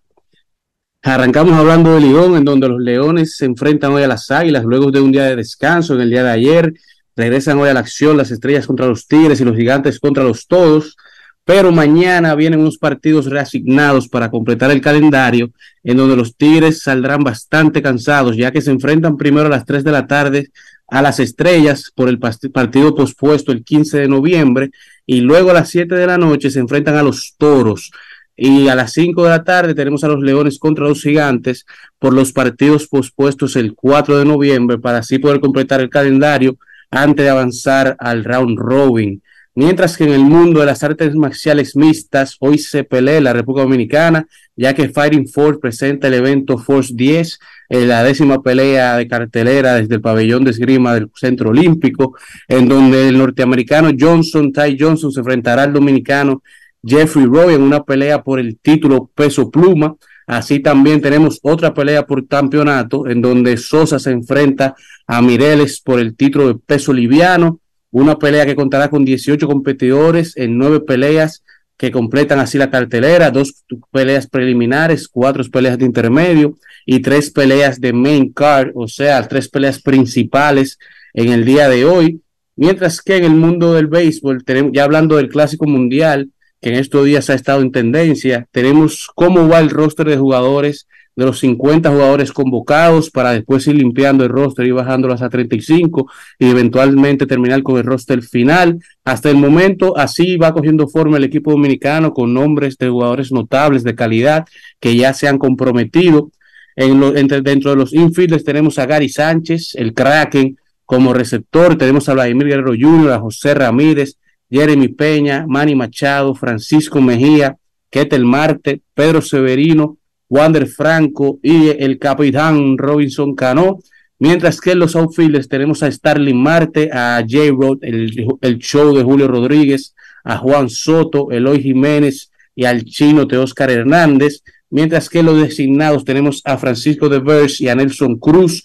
Arrancamos hablando de Ligón, en donde los Leones se enfrentan hoy a las Águilas luego de un día de descanso en el día de ayer. Regresan hoy a la acción las Estrellas contra los Tigres y los Gigantes contra los Todos. Pero mañana vienen unos partidos reasignados para completar el calendario, en donde los Tigres saldrán bastante cansados, ya que se enfrentan primero a las 3 de la tarde a las Estrellas por el partido pospuesto el 15 de noviembre, y luego a las 7 de la noche se enfrentan a los Toros. Y a las 5 de la tarde tenemos a los Leones contra los Gigantes por los partidos pospuestos el 4 de noviembre para así poder completar el calendario antes de avanzar al round robin. Mientras que en el mundo de las artes marciales mixtas, hoy se pelea la República Dominicana, ya que Fighting Force presenta el evento Force 10, en la décima pelea de cartelera desde el pabellón de esgrima del Centro Olímpico, en donde el norteamericano Johnson, Ty Johnson, se enfrentará al dominicano Jeffrey Roy en una pelea por el título peso pluma. Así también tenemos otra pelea por campeonato en donde Sosa se enfrenta a Mireles por el título de peso liviano. Una pelea que contará con 18 competidores en nueve peleas que completan así la cartelera, dos peleas preliminares, cuatro peleas de intermedio y tres peleas de main card, o sea, tres peleas principales en el día de hoy. Mientras que en el mundo del béisbol, tenemos, ya hablando del Clásico Mundial, que en estos días ha estado en tendencia, tenemos cómo va el roster de jugadores de los 50 jugadores convocados para después ir limpiando el roster y bajándolos a 35 y eventualmente terminar con el roster final. Hasta el momento, así va cogiendo forma el equipo dominicano con nombres de jugadores notables de calidad que ya se han comprometido. En entre, dentro de los infielders tenemos a Gary Sánchez, el Kraken, como receptor. Tenemos a Vladimir Guerrero Jr., a José Ramírez, Jeremy Peña, Manny Machado, Francisco Mejía, Ketel Marte, Pedro Severino, Wander Franco y el capitán Robinson Cano. Mientras que en los outfielders tenemos a Starling Marte, a J-Rod, el, el show de Julio Rodríguez, a Juan Soto, Eloy Jiménez y al chino Teóscar Hernández. Mientras que en los designados tenemos a Francisco de Vers y a Nelson Cruz.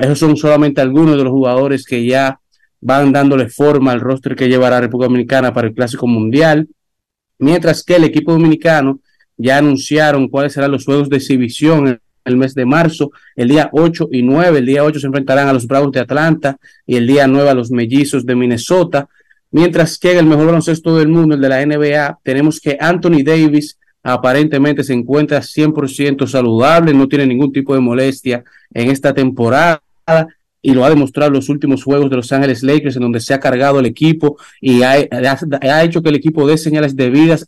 Esos son solamente algunos de los jugadores que ya van dándole forma al roster que llevará República Dominicana para el Clásico Mundial. Mientras que el equipo dominicano ya anunciaron cuáles serán los juegos de exhibición en el mes de marzo, el día 8 y 9. El día 8 se enfrentarán a los Browns de Atlanta y el día 9 a los Mellizos de Minnesota. Mientras que en el mejor baloncesto del mundo, el de la NBA, tenemos que Anthony Davis aparentemente se encuentra 100% saludable, no tiene ningún tipo de molestia en esta temporada y lo ha demostrado en los últimos juegos de Los Ángeles Lakers, en donde se ha cargado el equipo y ha, ha, hecho que el equipo dé señales de vida,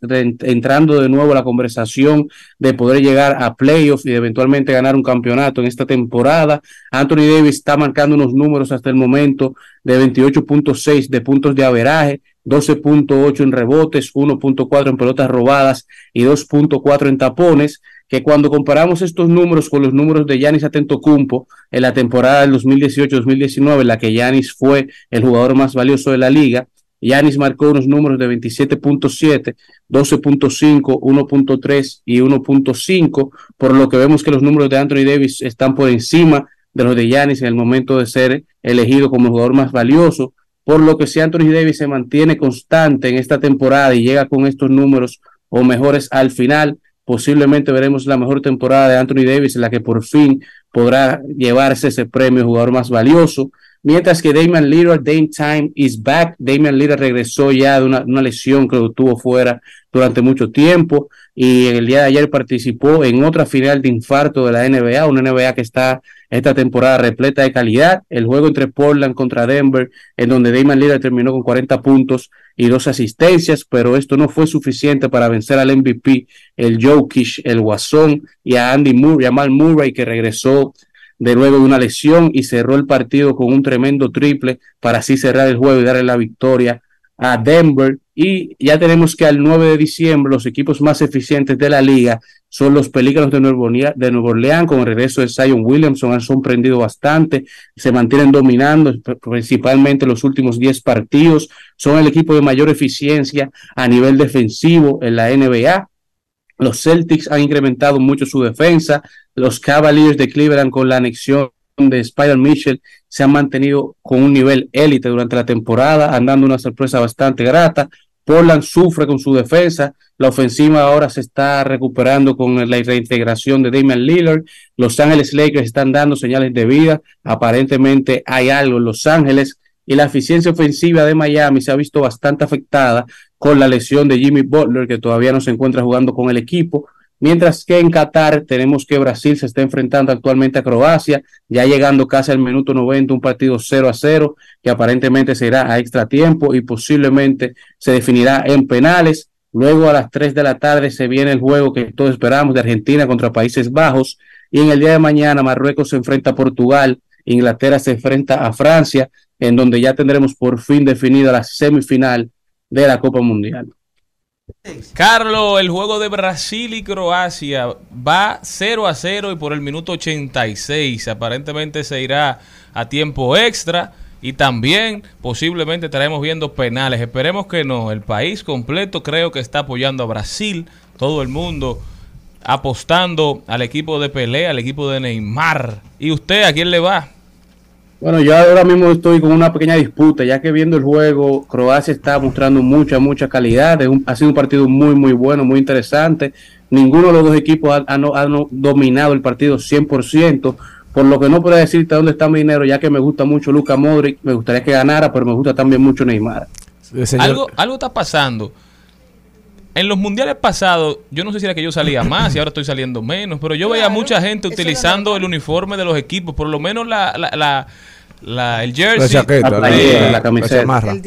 entrando de nuevo a la conversación de poder llegar a playoffs y eventualmente ganar un campeonato en esta temporada. Anthony Davis está marcando unos números hasta el momento de 28.6 de puntos de averaje, 12.8 en rebotes, 1.4 en pelotas robadas y 2.4 en tapones. Que cuando comparamos estos números con los números de Yanis Atentocumpo en la temporada del 2018-2019, en la que Yanis fue el jugador más valioso de la liga, Yanis marcó unos números de 27.7, 12.5, 1.3 y 1.5, por lo que vemos que los números de Anthony Davis están por encima de los de Yanis en el momento de ser elegido como jugador más valioso, por lo que si Anthony Davis se mantiene constante en esta temporada y llega con estos números o mejores al final, posiblemente veremos la mejor temporada de Anthony Davis en la que por fin podrá llevarse ese premio jugador más valioso. Mientras que Damian Lillard, Dame Time is back. Damian Lillard regresó ya de una, una lesión que lo tuvo fuera durante mucho tiempo y el día de ayer participó en otra final de infarto de la NBA, una NBA que está esta temporada repleta de calidad. El juego entre Portland contra Denver, en donde Damian Lillard terminó con 40 puntos y dos asistencias, pero esto no fue suficiente para vencer al MVP, el Jokic, el Guasón y a Andy Murray, a Mal Murray, que regresó de nuevo de una lesión y cerró el partido con un tremendo triple para así cerrar el juego y darle la victoria a Denver. Y ya tenemos que al 9 de diciembre los equipos más eficientes de la liga son los Pelícanos de Nuevo, de Orleans, con el regreso de Zion Williamson, han sorprendido bastante, se mantienen dominando principalmente los últimos 10 partidos, son el equipo de mayor eficiencia a nivel defensivo en la NBA. Los Celtics han incrementado mucho su defensa, los Cavaliers de Cleveland con la anexión de Spider Mitchell se han mantenido con un nivel élite durante la temporada, andando una sorpresa bastante grata. Portland sufre con su defensa, la ofensiva ahora se está recuperando con la reintegración de Damian Lillard. Los Ángeles Lakers están dando señales de vida. Aparentemente hay algo en Los Ángeles y la eficiencia ofensiva de Miami se ha visto bastante afectada con la lesión de Jimmy Butler, que todavía no se encuentra jugando con el equipo. Mientras que en Qatar tenemos que Brasil se está enfrentando actualmente a Croacia, ya llegando casi al minuto 90, un partido 0 a 0, que aparentemente será a extra tiempo y posiblemente se definirá en penales. Luego a las 3 de la tarde se viene el juego que todos esperamos de Argentina contra Países Bajos. Y en el día de mañana Marruecos se enfrenta a Portugal, Inglaterra se enfrenta a Francia, en donde ya tendremos por fin definida la semifinal de la Copa Mundial. Carlos, el juego de Brasil y Croacia va 0 a 0 y por el minuto 86 aparentemente se irá a tiempo extra y también posiblemente estaremos viendo penales. Esperemos que no. El país completo creo que está apoyando a Brasil, todo el mundo apostando al equipo de pelea, al equipo de Neymar. ¿Y usted a quién le va? Bueno, yo ahora mismo estoy con una pequeña disputa, ya que viendo el juego, Croacia está mostrando mucha, mucha calidad. Es un- ha sido un partido muy, muy bueno, muy interesante. Ninguno de los dos equipos ha, ha dominado el partido 100%, por lo que no puedo decirte dónde está mi dinero, ya que me gusta mucho Luca Modric, me gustaría que ganara, pero me gusta también mucho Neymar. Algo, algo está pasando. En los mundiales pasados, yo no sé si era que yo salía más y ahora estoy saliendo menos, pero yo veía mucha gente utilizando el uniforme de los equipos, por lo menos la, la, la- la- el jersey, La chaqueta, La playera, la camiseta.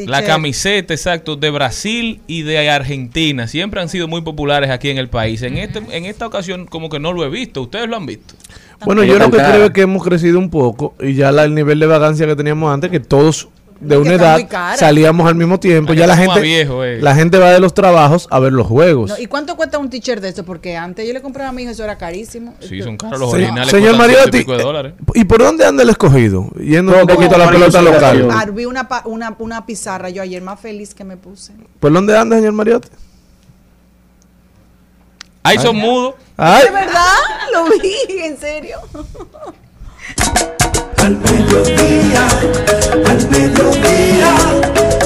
la camiseta, exacto, de Brasil y de Argentina. Siempre han sido muy populares aquí en el país. En este en esta ocasión como que no lo he visto. ¿Ustedes lo han visto? Bueno, yo lo que creo es que hemos crecido un poco y ya la- el nivel de vagancia que teníamos antes, que todos de una edad salíamos al mismo tiempo, ya la gente, eh. la gente va de los trabajos a ver los juegos. No, ¿Y cuánto cuesta un t-shirt de eso? Porque antes yo le compraba a mi hijo, eso era carísimo. Sí, son caros los originales. señor Mariotti, dólares. ¿y por dónde anda el escogido? Yendo un No, poquito a la pelota local. Ah, vi una, una, una pizarra yo ayer más feliz que me puse. ¿Por dónde anda, señor Mariotti? Ahí son mudos. ¿De verdad? Lo vi, en serio. Al mediodía, al mediodía,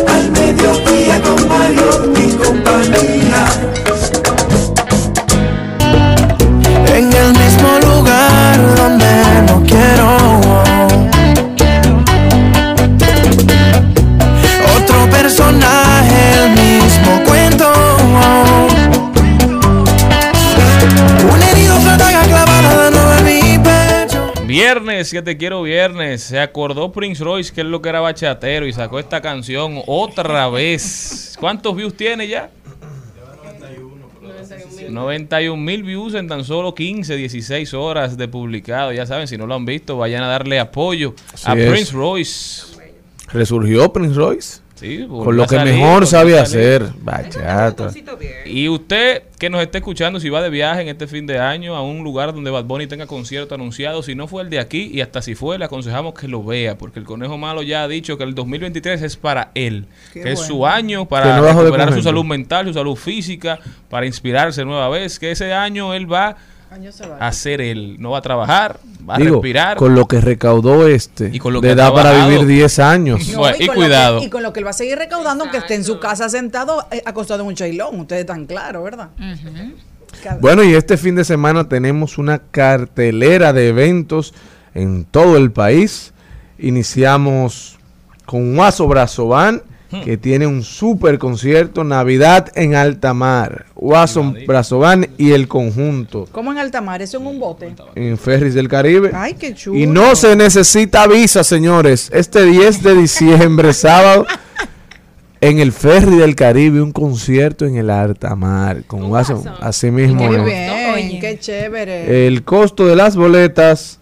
al mediodía con Mario y compañía. Viernes, que te quiero viernes. Se acordó Prince Royce que es lo que era bachatero y sacó esta canción otra vez. ¿Cuántos views tiene ya? 91 mil views en tan solo 15, 16 horas de publicado. Ya saben, si no lo han visto, vayan a darle apoyo a es. Prince Royce. Resurgió Prince Royce. Sí, con lo que salir, mejor sabe hacer. Bachata. Y usted que nos esté escuchando, si va de viaje en este fin de año a un lugar donde Bad Bunny tenga concierto anunciado, si no fue el de aquí y hasta si fue, le aconsejamos que lo vea, porque el Conejo Malo ya ha dicho que el 2023 es para él, Qué que es su año para no recuperar su salud mental, su salud física, para inspirarse nueva vez, que ese año él va a ser él, no va a trabajar, va a respirar. con lo que recaudó este, Y con lo que le da para vivir 10 años. No, y con lo cuidado. que- y con lo que él va a seguir recaudando, aunque esté en su casa sentado, eh, acostado en un chailón. Ustedes están claros, ¿verdad? Bueno, y este fin de semana tenemos una cartelera de eventos en todo el país. Iniciamos con Guaso Brazován, que tiene un super concierto Navidad en alta mar. Guaso Brazován y el conjunto ¿Cómo en alta mar? ¿Eso en un bote? en Ferris del Caribe. Ay, qué chulo. Y no se necesita visa, señores. Este 10 de diciembre, sábado, en el Ferry del Caribe, un concierto en el alta mar. Con Guaso, así mismo. Qué bien, qué chévere. El costo de las boletas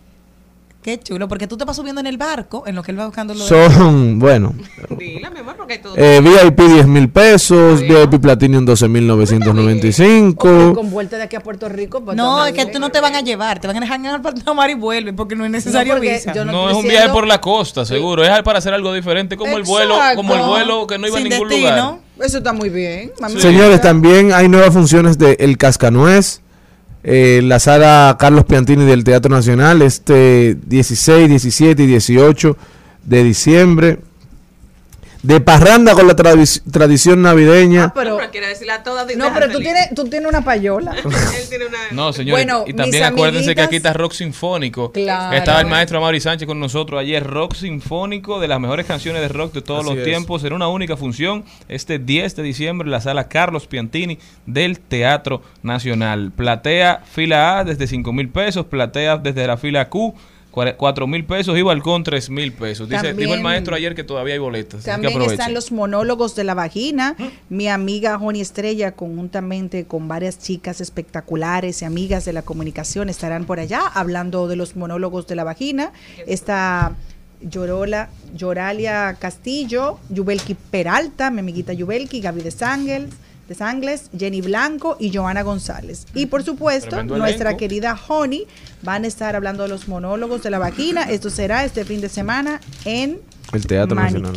Qué chulo, porque tú te vas subiendo en el barco en lo que él va buscando lo de- son, bueno, Dila, mi amor, porque todo. eh, VIP 10 mil pesos, VIP Platinum 12 mil 995. Con vuelta de aquí a Puerto Rico. pues, No, es que tú no te van a llevar, te van a dejar en el mar y vuelven porque no es necesario No, visa. yo No, es un viaje por la costa, seguro. Es para hacer algo diferente, como el vuelo, como el vuelo que no iba Sin a ningún destino. lugar. Eso está muy bien. Señores, también hay nuevas funciones de El Cascanuez, eh, la sala Carlos Piantini del Teatro Nacional, este 16, 17 y 18 de diciembre. De parranda con la tradici- tradición navideña. pero, Pero quiere decirle a todas. no, pero tú tienes, tú tienes una payola. Él tiene una. No, señores, Bueno, y también acuérdense que aquí está Rock Sinfónico. Claro. Estaba el maestro Amaury Sánchez con nosotros ayer. Rock Sinfónico de las mejores canciones de rock de todos Así los es. tiempos. En una única función, este 10 de diciembre, en la sala Carlos Piantini del Teatro Nacional. Platea fila A desde 5 mil pesos, platea desde la fila Q. 4 mil pesos y balcón 3 mil pesos. Dice, También- dijo el maestro ayer que todavía hay boletas. que También están los monólogos de la vagina. Mi amiga Joni Estrella, conjuntamente con varias chicas espectaculares y amigas de la comunicación, estarán por allá hablando de los monólogos de la vagina. Está Llorola, Lloralia Castillo, Yubelki Peralta, mi amiguita Yubelki, Gaby de Sangles, de Sangles, Jenny Blanco y Joana González. Y por supuesto, Tremendo nuestra elenco. querida Joni van a estar hablando de los monólogos de la vagina. Esto será este fin de semana en El Teatro Nacional.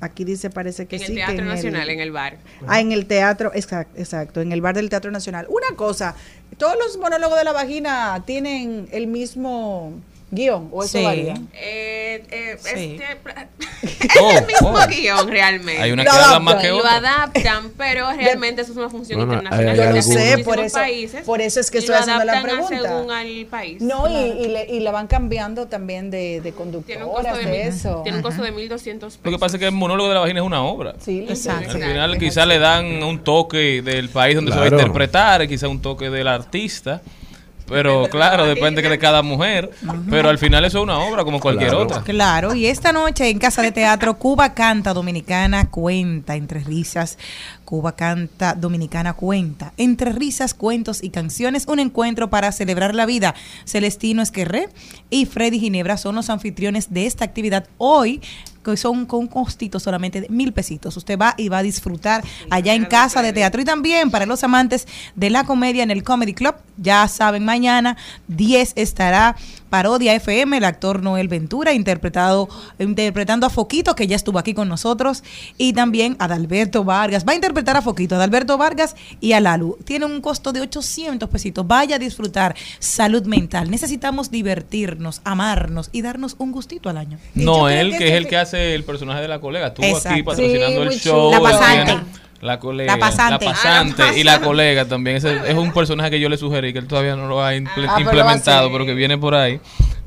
Aquí dice, parece que En el que Teatro Nacional, en el bar. Ah, en el teatro, exacto, exacto, en el bar del Teatro Nacional. Una cosa, todos los monólogos de la vagina tienen el mismo guion, o eso Sí. varía. Eh, eh, Sí. este, Oh, el mismo oh. guion realmente. Hay una Lo que habla más adaptan. que lo otra. adaptan, pero realmente eso es una función Bueno, internacional. Yo lo sé, por eso, países, por eso es que estoy lo haciendo la adaptan pregunta. según al país. No, y, y le, y la van cambiando también de, de Tiene un costo conductoras de, de, mil- eso. tiene un costo de 1.200 pesos. Lo que pasa es que el monólogo de la vagina es una obra. Sí, Exacto. Al final quizá le dan un toque del país donde se va a interpretar, quizá un toque del artista. Pero claro, depende que de cada mujer. Pero al final eso es una obra como cualquier Claro. otra. Claro, y esta noche en Casa de Teatro Cuba Canta Dominicana Cuenta, entre risas, Cuba Canta Dominicana Cuenta, entre risas, cuentos y canciones, un encuentro para celebrar la vida. Celestino Esquerré y Freddy Ginebra son los anfitriones de esta actividad hoy que son con un costito solamente de mil pesitos. Usted va y va a disfrutar allá en Casa de Teatro. Y también para los amantes de la comedia en el Comedy Club, ya saben, mañana 10 estará Parodia FM, el actor Noel Ventura, interpretado, interpretando a Foquito, que ya estuvo aquí con nosotros, y también a Adalberto Vargas. Va a interpretar a Foquito, a Adalberto Vargas y a Lalu. Tiene un costo de 800 pesitos. Vaya a disfrutar salud mental. Necesitamos divertirnos, amarnos y darnos un gustito al año. Noel, que es el que hace el personaje de la colega. Estuvo aquí patrocinando Sí, el show. La pasante. La colega. La pasante. la pasante y la colega también. Ese es un personaje que yo le sugerí, que él todavía no lo ha Ah, implementado, pero que viene por ahí.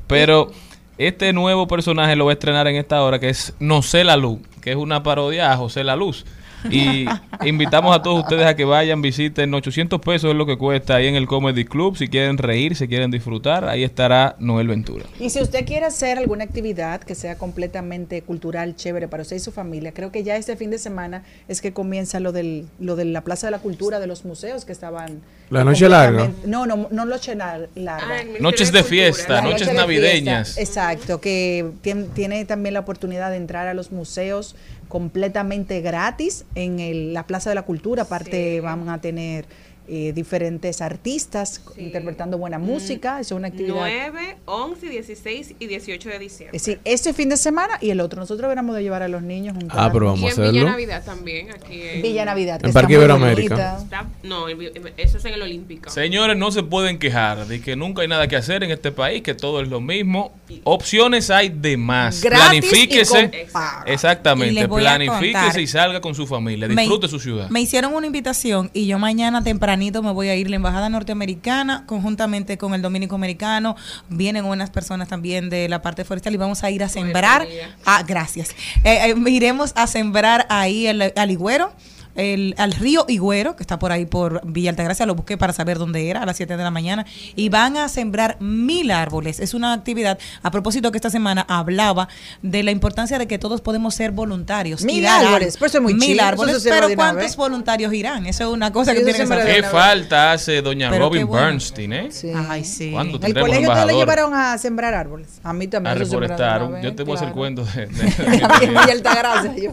Pero este nuevo personaje lo va a estrenar en esta hora, que es No sé la luz, que es una parodia a José la Luz. Y invitamos a todos ustedes a que vayan, visiten. 800 pesos es lo que cuesta ahí en el Comedy Club. Si quieren reír, si quieren disfrutar, ahí estará Noel Ventura. Y si usted quiere hacer alguna actividad que sea completamente cultural, chévere para usted y su familia, creo que ya este fin de semana es que comienza lo del lo de la Plaza de la Cultura de los museos que estaban La noche larga. No, no, no noche lar- larga. Ah, Noches de fiesta, noches noche de navideñas. fiesta, exacto, que tien- tiene también la oportunidad de entrar a los museos completamente gratis en el- la Plaza de la Cultura. Aparte van a tener eh, diferentes artistas interpretando buena música. Eso es una actividad. 9, 11, 16 y 18 de diciembre. Es decir, este fin de semana y el otro. Nosotros deberíamos de llevar a los niños juntos. Ah, pero vamos y a en Villa. Navidad también, aquí en Villa Navidad. En Parque Iberoamérica. Está- no, eso es en el Olímpico. Señores, no se pueden quejar de que nunca hay nada que hacer en este país, que todo es lo mismo. Opciones hay de más. Gratis y Planifíquese. con paga. Y Exactamente. Planifíquese contar. y salga con su familia. Me- Disfrute su ciudad. Me hicieron una invitación y yo mañana tempranito me voy a ir a la Embajada Norteamericana conjuntamente con el Dominico Americano. Vienen unas personas también de la parte forestal y vamos a ir a sembrar. Ah, gracias. Eh, eh, iremos a sembrar ahí el, al Higüero. El, al río Higüero, que está por ahí por Villa Altagracia, lo busqué para saber dónde era, a las 7 de la mañana, y van a sembrar mil árboles. Es una actividad, a propósito que esta semana hablaba de la importancia de que todos podemos ser voluntarios. y Mil dar árboles, pues eso es muy Mil chido, árboles, pero de ¿cuántos vez. voluntarios irán? Eso es una cosa Sí, que tiene que saber. de ¿Qué falta hace doña Pero Robin bueno. Bernstein, eh? Ay, sí. ¿Cuánto El colegio lo embajadores? llevaron a sembrar árboles. A mí también. A reforestar. Yo te voy a hacer cuento de, A mí en Villa Altagracia, yo.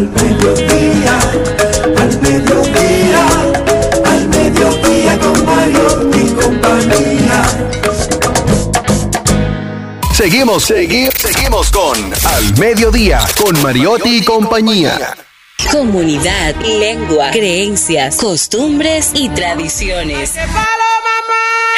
Al mediodía, al mediodía, al mediodía con Mario y compañía. Seguimos, seguimos, seguimos con Al Mediodía, con Mariotti y compañía. Comunidad, lengua, creencias, costumbres y tradiciones.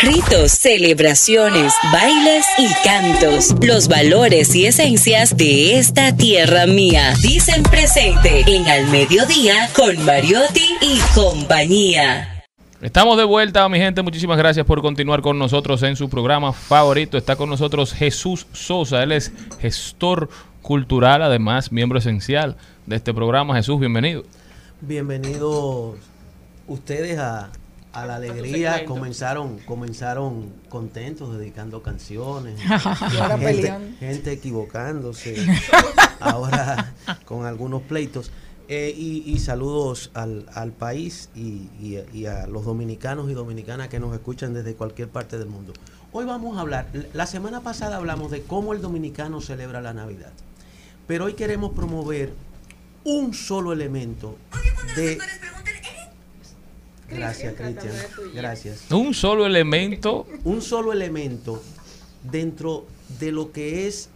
Ritos, celebraciones, bailes y cantos. Los valores y esencias de esta tierra mía. Dicen presente en Al Mediodía con Mariotti y compañía. Estamos de vuelta, mi gente. Muchísimas gracias por continuar con nosotros en su programa favorito. Está con nosotros Jesús Sosa. Él es gestor cultural, además miembro esencial de este programa. Jesús, bienvenido. Bienvenidos ustedes a, a la alegría. Comenzaron, comenzaron contentos dedicando canciones. Gente, pelean. gente equivocándose. ahora con algunos pleitos. Eh, y, y saludos al, al país y, y- y a los dominicanos y dominicanas que nos escuchan desde cualquier parte del mundo. Hoy vamos a hablar, la semana pasada hablamos de cómo el dominicano celebra la Navidad, pero hoy queremos promover un solo elemento de... Gracias, Cristian. Gracias. Un solo elemento. Un solo elemento dentro de lo que es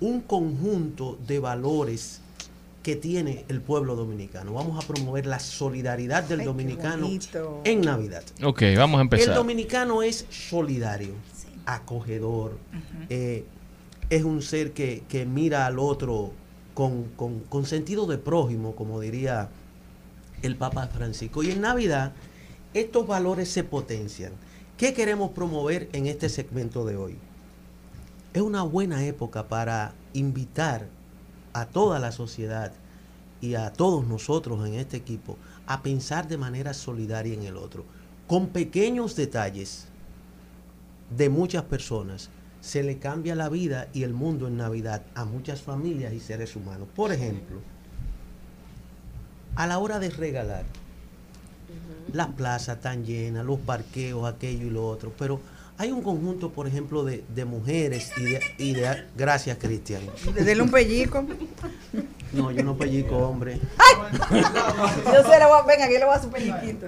un conjunto de valores que tiene el pueblo dominicano. Vamos a promover la solidaridad del Ay, dominicano en Navidad. Ok, vamos a El empezar. dominicano es solidario, acogedor, eh, es un ser que, que mira al otro con, con- con sentido de prójimo, como diría el Papa Francisco. Y en Navidad estos valores se potencian. ¿Qué queremos promover en este segmento de hoy? Es una buena época para invitar a toda la sociedad y a todos nosotros en este equipo a pensar de manera solidaria en el otro. Con pequeños detalles de muchas personas se le cambia la vida y el mundo en Navidad a muchas familias y seres humanos. Por ejemplo, a la hora de regalar, las plazas están llenas, los parqueos, aquello y lo otro, pero hay un conjunto, por ejemplo, de, de mujeres y de, y de- Gracias, Cristian. Dele un pellico. No, yo no pellico, hombre. Yo sé, le voy a- venga, que le voy a su pelliquito.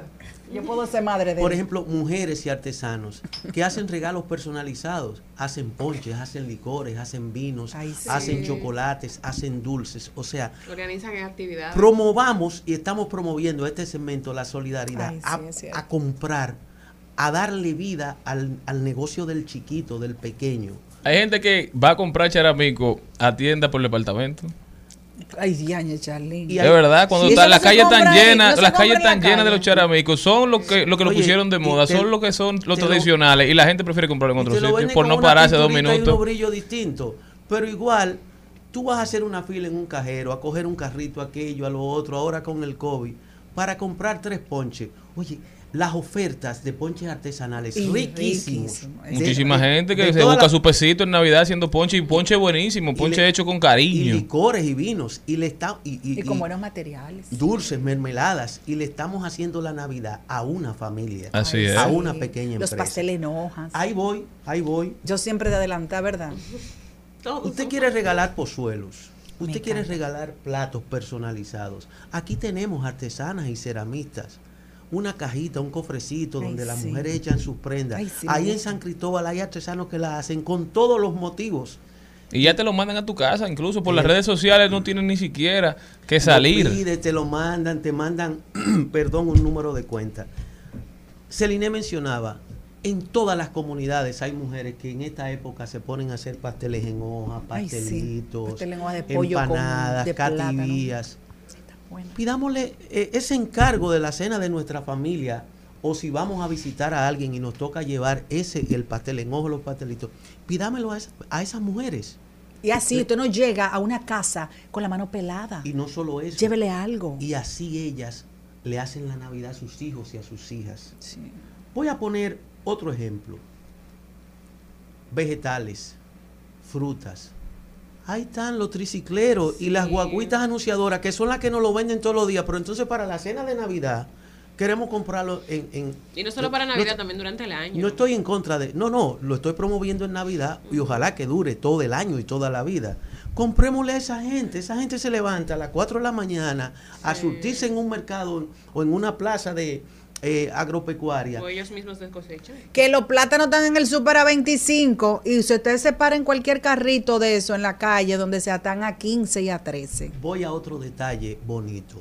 Yo puedo ser madre de Por él. ejemplo, mujeres y artesanos que hacen regalos personalizados, hacen ponches, hacen licores, hacen vinos, sí. hacen chocolates, hacen dulces. O sea, Organizan actividades. promovamos y estamos promoviendo este segmento, la solidaridad, Ay, sí, a, comprar, a darle vida al, al negocio del chiquito, del pequeño. Hay gente que va a comprar charamico a tienda por departamento. Ay, Charlene. De verdad, cuando Sí, está- eso las no calles compra llenas, no las calles están llenas de los charamicos, son lo que lo que lo Oye, pusieron de moda, te- son lo que son los lo- tradicionales y la gente prefiere comprarlo en otro sitio por no pararse dos minutos. brillos distintos. Pero igual, tú vas a hacer una fila en un cajero, a coger un carrito, aquello, a lo otro, ahora con el COVID, para comprar tres ponches. Oye, las ofertas de ponches artesanales, Y riquísimos. Muchísima de- gente que se busca la- su pesito en Navidad haciendo ponche y ponche buenísimo, ponche le- hecho con y cariño. licores y vinos y le está y, y- Y con y buenos materiales. dulces, mermeladas y le estamos haciendo la Navidad a una familia, Así Ay, es. a una pequeña Los empresa. pasteles en hojas. Ahí voy, ahí voy. Yo siempre de adelantar, ¿verdad? Usted quiere regalar pozuelos. Usted quiere regalar platos personalizados. Aquí tenemos artesanas y ceramistas. Una cajita, un cofrecito Ay, donde las mujeres echan sus prendas. Ay, sí, me Ahí en. San Cristóbal hay artesanos que la hacen con todos los motivos. Y ya te lo mandan a tu casa, incluso por Sí. las redes sociales no tienen ni siquiera que salir. Lo pide, te lo mandan, te mandan, perdón, un número de cuenta. Celine mencionaba, en todas las comunidades hay mujeres que en esta época se ponen a hacer pasteles en hoja, Ay, sí. pastelitos, Pastel en hoja de pollo con- empanadas, de plátano. Bueno. Pidámosle eh, ese encargo de la cena de nuestra familia o si vamos a visitar a alguien y nos toca llevar ese el pastel en hoja, los pastelitos, pidámelo a, esa- a esas mujeres. Y así usted no llega a una casa con la mano pelada. Y no solo eso. Llévele algo. Y así ellas le hacen la Navidad a sus hijos y a sus hijas. Voy a poner otro ejemplo. Vegetales, frutas. Ahí están los tricicleros y las guaguitas anunciadoras, que son las que nos lo venden todos los días. Pero entonces para la cena de Navidad queremos comprarlo en... en- Y no solo para Navidad, no- también durante el año. no estoy en contra de... No, no, lo estoy promoviendo en Navidad y ojalá que dure todo el año y toda la vida. Comprémosle a esa gente. Esa gente se levanta a las 4 de la mañana a surtirse en un mercado o en una plaza de eh, agropecuaria. O ellos mismos de cosechan. Que los plátanos están en el súper a 25 y si usted se para en cualquier carrito de eso en la calle donde se están a 15 y a 13. Voy a otro detalle bonito.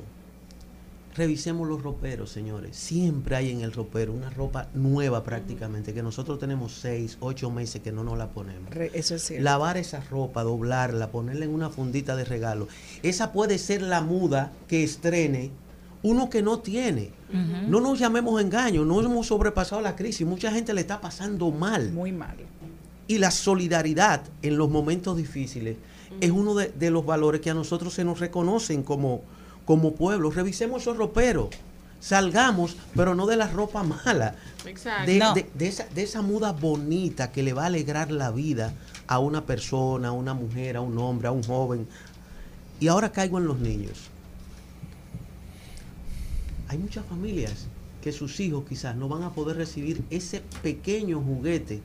Revisemos los roperos, señores. Siempre hay en el ropero una ropa nueva prácticamente, que nosotros tenemos 6, 8 meses que no nos la ponemos. Re- Eso es cierto. Lavar esa ropa, doblarla, ponerla en una fundita de regalo. Esa puede ser la muda que estrene uno que no tiene. No nos llamemos engaño, no hemos sobrepasado la crisis. Mucha gente le está pasando mal. Muy mal. Y la solidaridad en los momentos difíciles es uno de, de los valores que a nosotros se nos reconocen como, como pueblo. Revisemos esos roperos. Salgamos, pero no de la ropa mala. Exacto. De, No. de- de esa, de esa muda bonita que le va a alegrar la vida a una persona, a una mujer, a un hombre, a un joven. Y ahora caigo en los niños. Hay muchas familias que sus hijos quizás no van a poder recibir ese pequeño juguete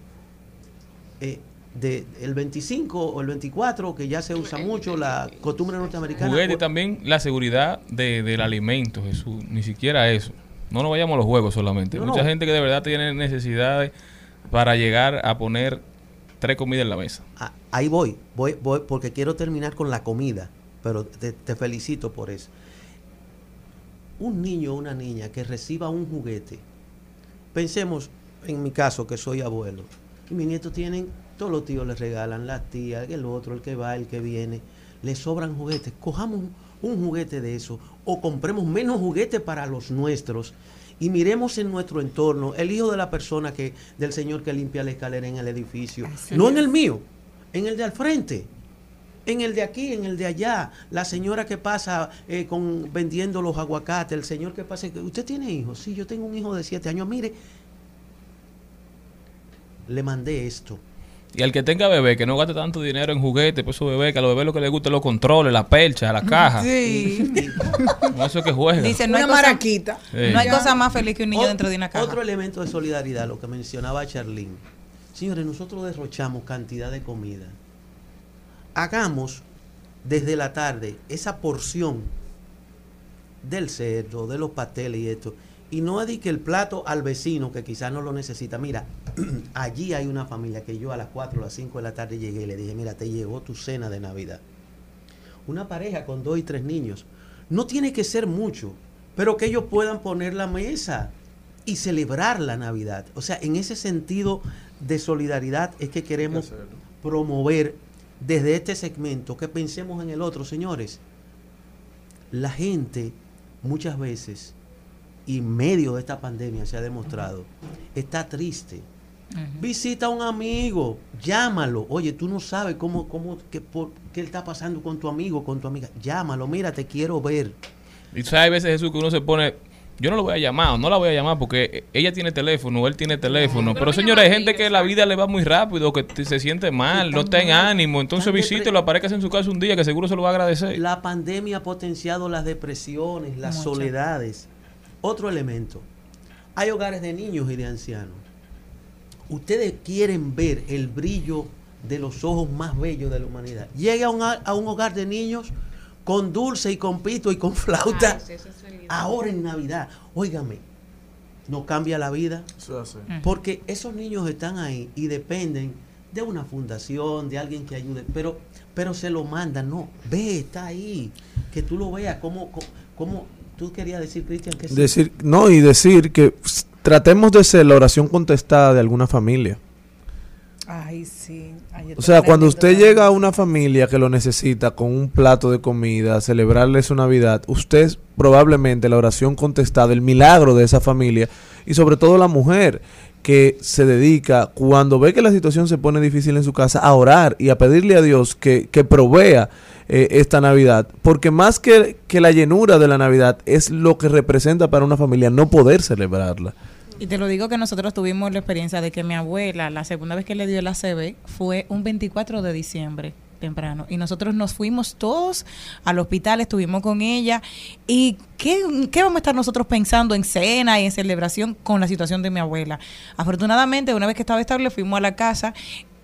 eh, de el 25 o el 24 que ya se usa mucho la costumbre norteamericana Juguete también la seguridad de, del alimento, Jesús. Ni siquiera eso. No nos vayamos a los juegos solamente. No, Mucha no. gente que de verdad tiene necesidades para llegar a poner tres comidas en la mesa. Ah, ahí voy, voy, voy, porque quiero terminar con la comida, pero te, te felicito por eso. Un niño o una niña que reciba un juguete, pensemos en mi caso que soy abuelo, y mis nietos tienen, todos los tíos les regalan, las tías, el otro, el que va, el que viene, les sobran juguetes, cojamos un, juguete de eso o compremos menos juguetes para los nuestros y miremos en nuestro entorno el hijo de la persona que del señor que limpia la escalera en el edificio, no en el mío, en el de al frente. En el de aquí, en el de allá, la señora que pasa eh, con vendiendo los aguacates, el señor que pasa, ¿usted tiene hijos? Sí, yo tengo un hijo de siete años. Mire, le mandé esto. Y al que tenga bebé, que no gaste tanto dinero en juguetes, pues esos bebés, que a los bebés lo que les gusta es los controles, la percha, la caja. Sí. Con eso que juega. Dice, no hay, Una cosa, maraquita. Sí. no hay cosa más feliz que un niño dentro de una caja. Otro elemento de solidaridad, lo que mencionaba Charlene. Señores, nosotros derrochamos cantidad de comida. Hagamos desde la tarde esa porción del cerdo, de los pasteles y esto. Y no dedique el plato al vecino que quizás no lo necesita. Mira, allí hay una familia que yo a las 4 o las 5 de la tarde llegué y le dije, mira, te llegó tu cena de Navidad. Una pareja con dos y tres niños. No tiene que ser mucho, pero que ellos puedan poner la mesa y celebrar la Navidad. O sea, en ese sentido de solidaridad es que queremos promover desde este segmento que pensemos en el otro, señores. La gente muchas veces, y en medio de esta pandemia se ha demostrado, está triste. Visita a un amigo, llámalo. Oye, tú no sabes cómo, cómo, qué, por, qué está pasando con tu amigo, con tu amiga. Llámalo, mira, te quiero ver. Y sabes, veces Jesús que uno se pone, yo no lo voy a llamar, o no la voy a llamar porque ella tiene teléfono, él tiene teléfono. Pero, señores, hay gente que la vida le va muy rápido, que se siente mal, no está en ánimo. Entonces visítelo, aparezca en su casa un día que seguro se lo va a agradecer. La pandemia ha potenciado las depresiones, las Mucho. soledades. Otro elemento. Hay hogares de niños y de ancianos. Ustedes quieren ver el brillo de los ojos más bellos de la humanidad. Llegue a un, a- a un hogar de niños con dulce y con pito y con flauta. Ahora en Navidad, óigame, no cambia la vida. Porque esos niños están ahí y dependen de una fundación, de alguien que ayude, pero, pero se lo mandan, no, ve, está ahí, que tú lo veas, como, como, tú querías decir, Cristian, que sí. Decir, no, y decir que tratemos de ser la oración contestada de alguna familia. Ay, sí. Ay, O sea, cuando usted llega a una familia que lo necesita con un plato de comida, celebrarle su Navidad, usted es probablemente la oración contestada, el milagro de esa familia y sobre todo la mujer que se dedica cuando ve que la situación se pone difícil en su casa a orar y a pedirle a Dios que, que provea eh, esta Navidad. Porque más que, que la llenura de la Navidad es lo que representa para una familia no poder celebrarla. Y te lo digo que nosotros tuvimos la experiencia de que mi abuela, la segunda vez que le dio el ACV, fue un 24 de diciembre temprano. Y nosotros nos fuimos todos al hospital, estuvimos con ella. ¿Y qué, qué vamos a estar nosotros pensando en cena y en celebración con la situación de mi abuela? Afortunadamente, una vez que estaba estable, fuimos a la casa.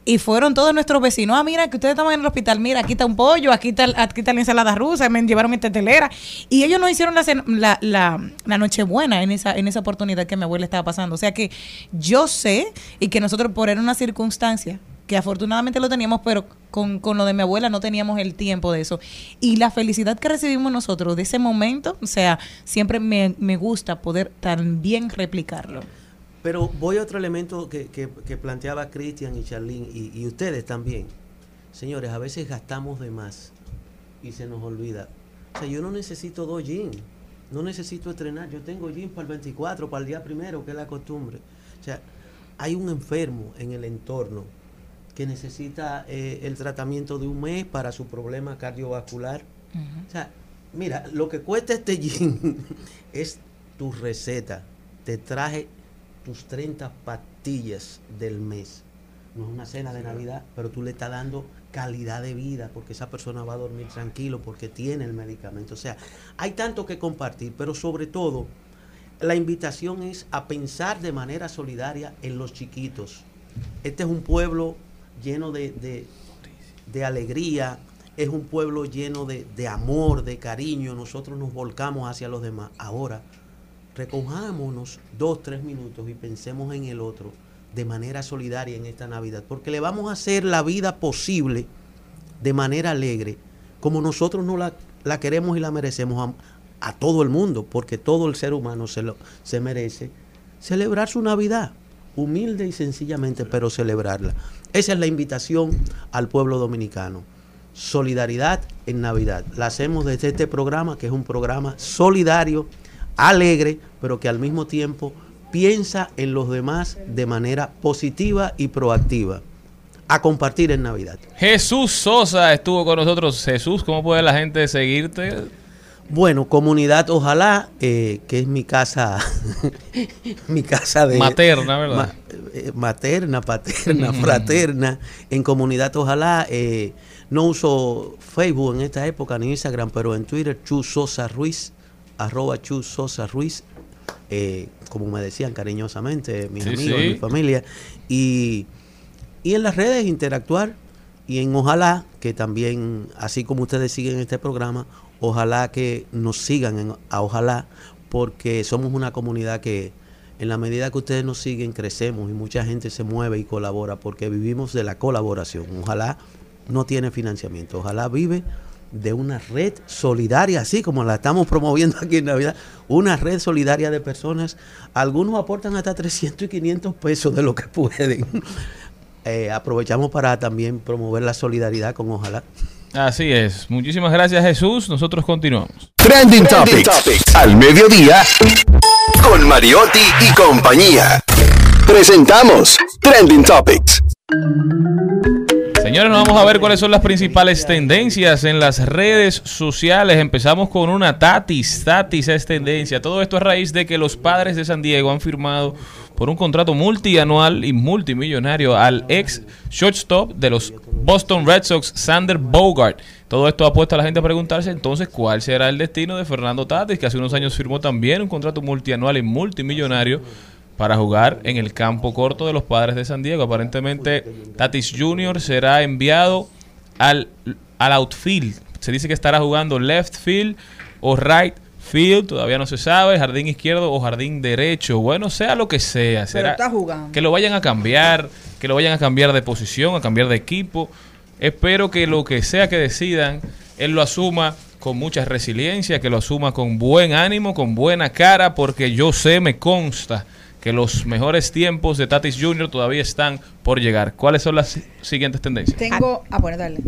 Y fueron todos nuestros vecinos. Ah, mira, que ustedes estaban en el hospital. Mira, aquí está un pollo, aquí está, aquí está la ensalada rusa. Me llevaron esta telera. Y ellos nos hicieron la, la, la, la en esa, en esa oportunidad que mi abuela estaba pasando. O sea que yo sé y que nosotros, por era una circunstancia que afortunadamente lo teníamos, pero con, con lo de mi abuela no teníamos el tiempo de eso. Y la felicidad que recibimos nosotros de ese momento, o sea, siempre me, me gusta poder también replicarlo. Pero voy a otro elemento que, que- que planteaba Cristian y Charlene y, y ustedes también. Señores, a veces gastamos de más y se nos olvida. O sea, yo no necesito dos jeans, no necesito estrenar. Yo tengo jeans para el 24, para el día primero, que es la costumbre. O sea, hay un enfermo en el entorno que necesita eh, el tratamiento de un mes para su problema cardiovascular. O sea, mira, lo que cuesta este jean es tu receta. Te traje tus 30 pastillas del mes. No es una cena de Navidad, pero tú le estás dando calidad de vida porque esa persona va a dormir tranquilo porque tiene el medicamento. O sea, hay tanto que compartir, pero sobre todo la invitación es a pensar de manera solidaria en los chiquitos. Este es un pueblo lleno de, de- de alegría, es un pueblo lleno de, de amor, de cariño. Nosotros nos volcamos hacia los demás. Ahora, recojámonos dos, tres minutos y pensemos en el otro de manera solidaria en esta Navidad, porque le vamos a hacer la vida posible de manera alegre, como nosotros no la, la queremos y la merecemos a, a todo el mundo, porque todo el ser humano se, lo, se merece celebrar su Navidad, humilde y sencillamente, pero celebrarla. Esa es la invitación al pueblo dominicano. Solidaridad en Navidad. La hacemos desde este programa, que es un programa solidario, alegre, pero que al mismo tiempo piensa en los demás de manera positiva y proactiva. A compartir en Navidad. Jesús Sosa estuvo con nosotros. Jesús, ¿cómo puede la gente seguirte? Bueno, comunidad Ojalá, eh, que es mi casa, mi casa de Materna, ¿verdad? ma- eh, materna, paterna, fraterna, en comunidad Ojalá. eh, no uso Facebook en esta época ni Instagram, pero en Twitter Chu Sosa Ruiz, arroba Chu Sosa Ruiz, eh, como me decían cariñosamente mis Sí, amigos, sí. mi familia, y, y en las redes interactuar y en Ojalá, que también, así como ustedes siguen este programa, ojalá que nos sigan en, a Ojalá, porque somos una comunidad que en la medida que ustedes nos siguen, crecemos y mucha gente se mueve y colabora, porque vivimos de la colaboración. Ojalá no tiene financiamiento, ojalá vive de una red solidaria, así como la estamos promoviendo aquí en Navidad, una red solidaria de personas. Algunos aportan hasta 300 y 500 pesos de lo que pueden. Eh, aprovechamos para también promover la solidaridad con Ojalá. Así es. Muchísimas gracias, Jesús. Nosotros continuamos. Trending Topics. Al mediodía. Con Mariotti y compañía. Presentamos Trending Topics. Señores, nos vamos a ver cuáles son las principales tendencias en las redes sociales. Empezamos con una Tatis. Tatis es tendencia. Todo esto a raíz de que los padres de San Diego han firmado por un contrato multianual y multimillonario al ex shortstop de los Boston Red Sox, Sander Bogart. Todo esto ha puesto a la gente a preguntarse entonces cuál será el destino de Fernando Tatis, que hace unos años firmó también un contrato multianual y multimillonario para jugar en el campo corto de los padres de San Diego. Aparentemente Tatis Jr. será enviado al, al outfield. Se dice que estará jugando left field o right field, todavía no se sabe, jardín izquierdo o jardín derecho. Bueno, sea lo que sea. Pero Será está jugando. que lo vayan a cambiar, que lo vayan a cambiar de posición, a cambiar de equipo. Espero que lo que sea que decidan, él lo asuma con mucha resiliencia, que lo asuma con buen ánimo, con buena cara, porque yo sé, me consta que los mejores tiempos de Tatis Jr. todavía están por llegar. ¿Cuáles son las siguientes tendencias? Tengo. Ah, bueno, dale.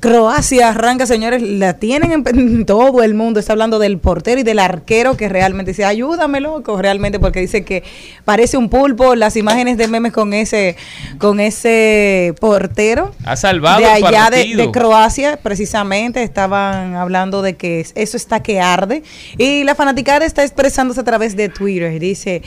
Croacia arranca, señores, la tienen en, en todo el mundo. Está hablando del portero y del arquero que realmente dice, ayúdame, loco, realmente, porque dice que parece un pulpo. Las imágenes de memes con ese, con ese portero. Ha salvado de el allá de, de Croacia, precisamente, estaban hablando de que es- eso está que arde. Y la fanaticada está expresándose a través de Twitter. Dice,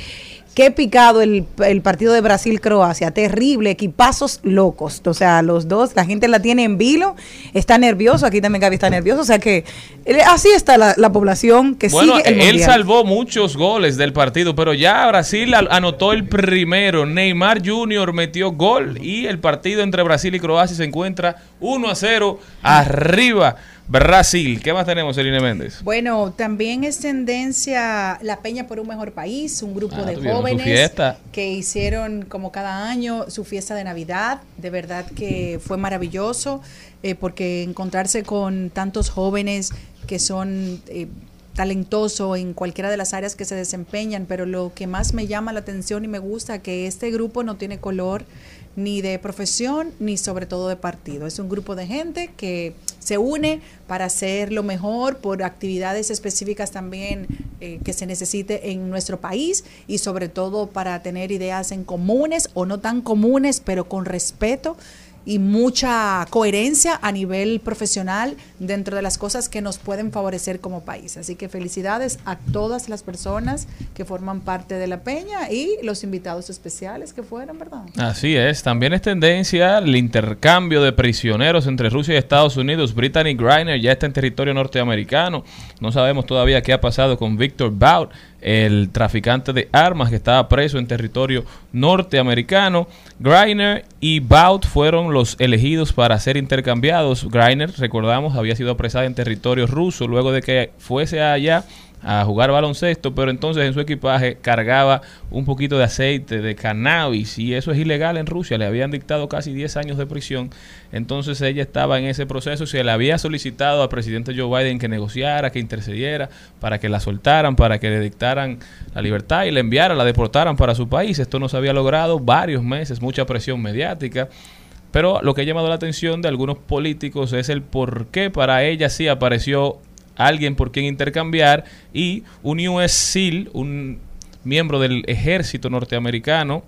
qué picado el, el partido de Brasil-Croacia. Terrible, equipazos locos. O sea, los dos, la gente la tiene en vilo, está nervioso. Aquí también Gaby está nervioso. O sea que eh, así está la, la población que Bueno, sigue el él salvó muchos goles del partido, pero ya Brasil anotó el primero. Neymar Jr. metió gol y el partido entre Brasil y Croacia se encuentra 1 a 0 arriba Brasil. ¿Qué más tenemos, Eline Méndez? Bueno, también es tendencia La Peña por un Mejor País, un grupo Ah, de jóvenes que hicieron como cada año su fiesta de Navidad. De verdad que fue maravilloso eh, porque encontrarse con tantos jóvenes que son eh, talentosos en cualquiera de las áreas que se desempeñan, pero lo que más me llama la atención y me gusta que este grupo no tiene color ni de profesión ni sobre todo de partido. Es un grupo de gente que se une para hacer lo mejor por actividades específicas también eh, que se necesite en nuestro país y sobre todo para tener ideas en comunes o no tan comunes, pero con respeto y mucha coherencia a nivel profesional dentro de las cosas que nos pueden favorecer como país. Así que felicidades a todas las personas que forman parte de la peña y los invitados especiales que fueron, ¿verdad? Así es, también es tendencia el intercambio de prisioneros entre Rusia y Estados Unidos. Brittany Griner ya está en territorio norteamericano. No sabemos todavía qué ha pasado con Victor Bout, el traficante de armas que estaba preso en territorio norteamericano. Griner y Bout fueron los elegidos para ser intercambiados. Griner, recordamos, había sido apresada en territorio ruso luego de que fuese allá a jugar baloncesto, pero entonces en su equipaje cargaba un poquito de aceite de cannabis y eso es ilegal en Rusia, le habían dictado casi 10 años de prisión, entonces ella estaba en ese proceso, se le había solicitado al presidente Joe Biden que negociara, que intercediera para que la soltaran, para que le dictaran la libertad y la enviaran, la deportaran para su país, esto no se había logrado varios meses, mucha presión mediática. Pero lo que ha llamado la atención de algunos políticos es el por qué para ella sí apareció alguien por quien intercambiar y un US un miembro del ejército norteamericano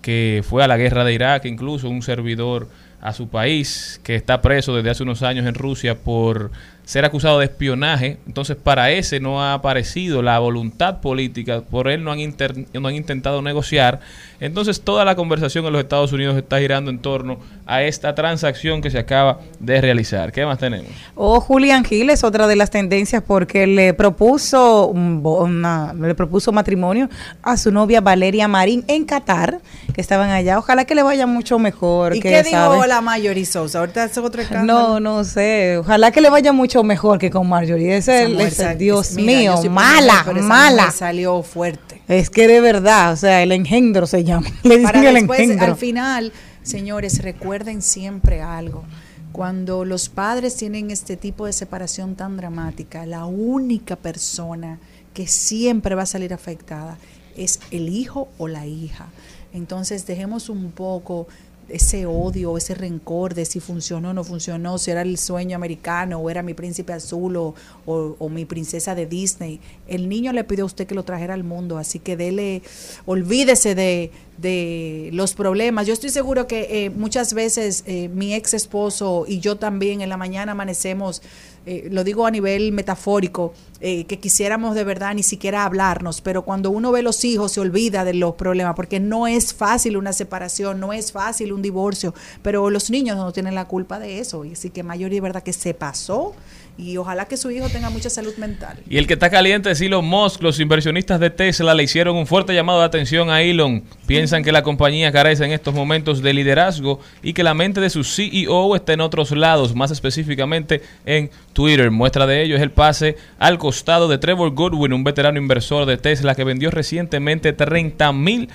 que fue a la guerra de Irak, incluso un servidor a su país, que está preso desde hace unos años en Rusia por ser acusado de espionaje. Entonces, para ese no ha aparecido la voluntad política, por él no han, inter- no han intentado negociar. Entonces, toda la conversación en los Estados Unidos está girando en torno a esta transacción que se acaba de realizar. ¿Qué más tenemos? O Julián Gil es otra de las tendencias porque le propuso una- le propuso matrimonio a su novia Valeria Marín en Qatar, que estaban allá. Ojalá que le vaya mucho mejor. ¿Y que, qué dijo la Marjorie Sosa? Ahorita es otro escándalo. No, no sé. Ojalá que le vaya mucho mejor que con Marjorie. Ese es- sal- Dios mira, mío, mala, mala. salió fuerte. Es que de verdad, o sea, el engendro se llama. Le dicen Para el después, engendro. al final, señores, recuerden siempre algo. Cuando los padres tienen este tipo de separación tan dramática, la única persona que siempre va a salir afectada es el hijo o la hija. Entonces dejemos un poco ese odio, ese rencor de si funcionó o no funcionó, si era el sueño americano o era mi príncipe azul o, o- o mi princesa de Disney. El niño le pidió a usted que lo trajera al mundo, así que dele, olvídese de, de los problemas. Yo estoy seguro que eh, muchas veces eh, mi ex esposo y yo también en la mañana amanecemos, eh, lo digo a nivel metafórico, eh, que quisiéramos de verdad ni siquiera hablarnos, pero cuando uno ve los hijos se olvida de los problemas, porque no es fácil una separación, no es fácil un divorcio, pero los niños no tienen la culpa de eso, y así que mayor de verdad que se pasó y ojalá que su hijo tenga mucha salud mental. Y el que está caliente es Elon Musk. Los inversionistas de Tesla le hicieron un fuerte llamado de atención a Elon. Piensan que la compañía carece en estos momentos de liderazgo y que la mente de su CEO está en otros lados, más específicamente en Twitter. Muestra de ello es el pase al costado de Trevor Goodwin, un veterano inversor de Tesla que vendió recientemente 30 mil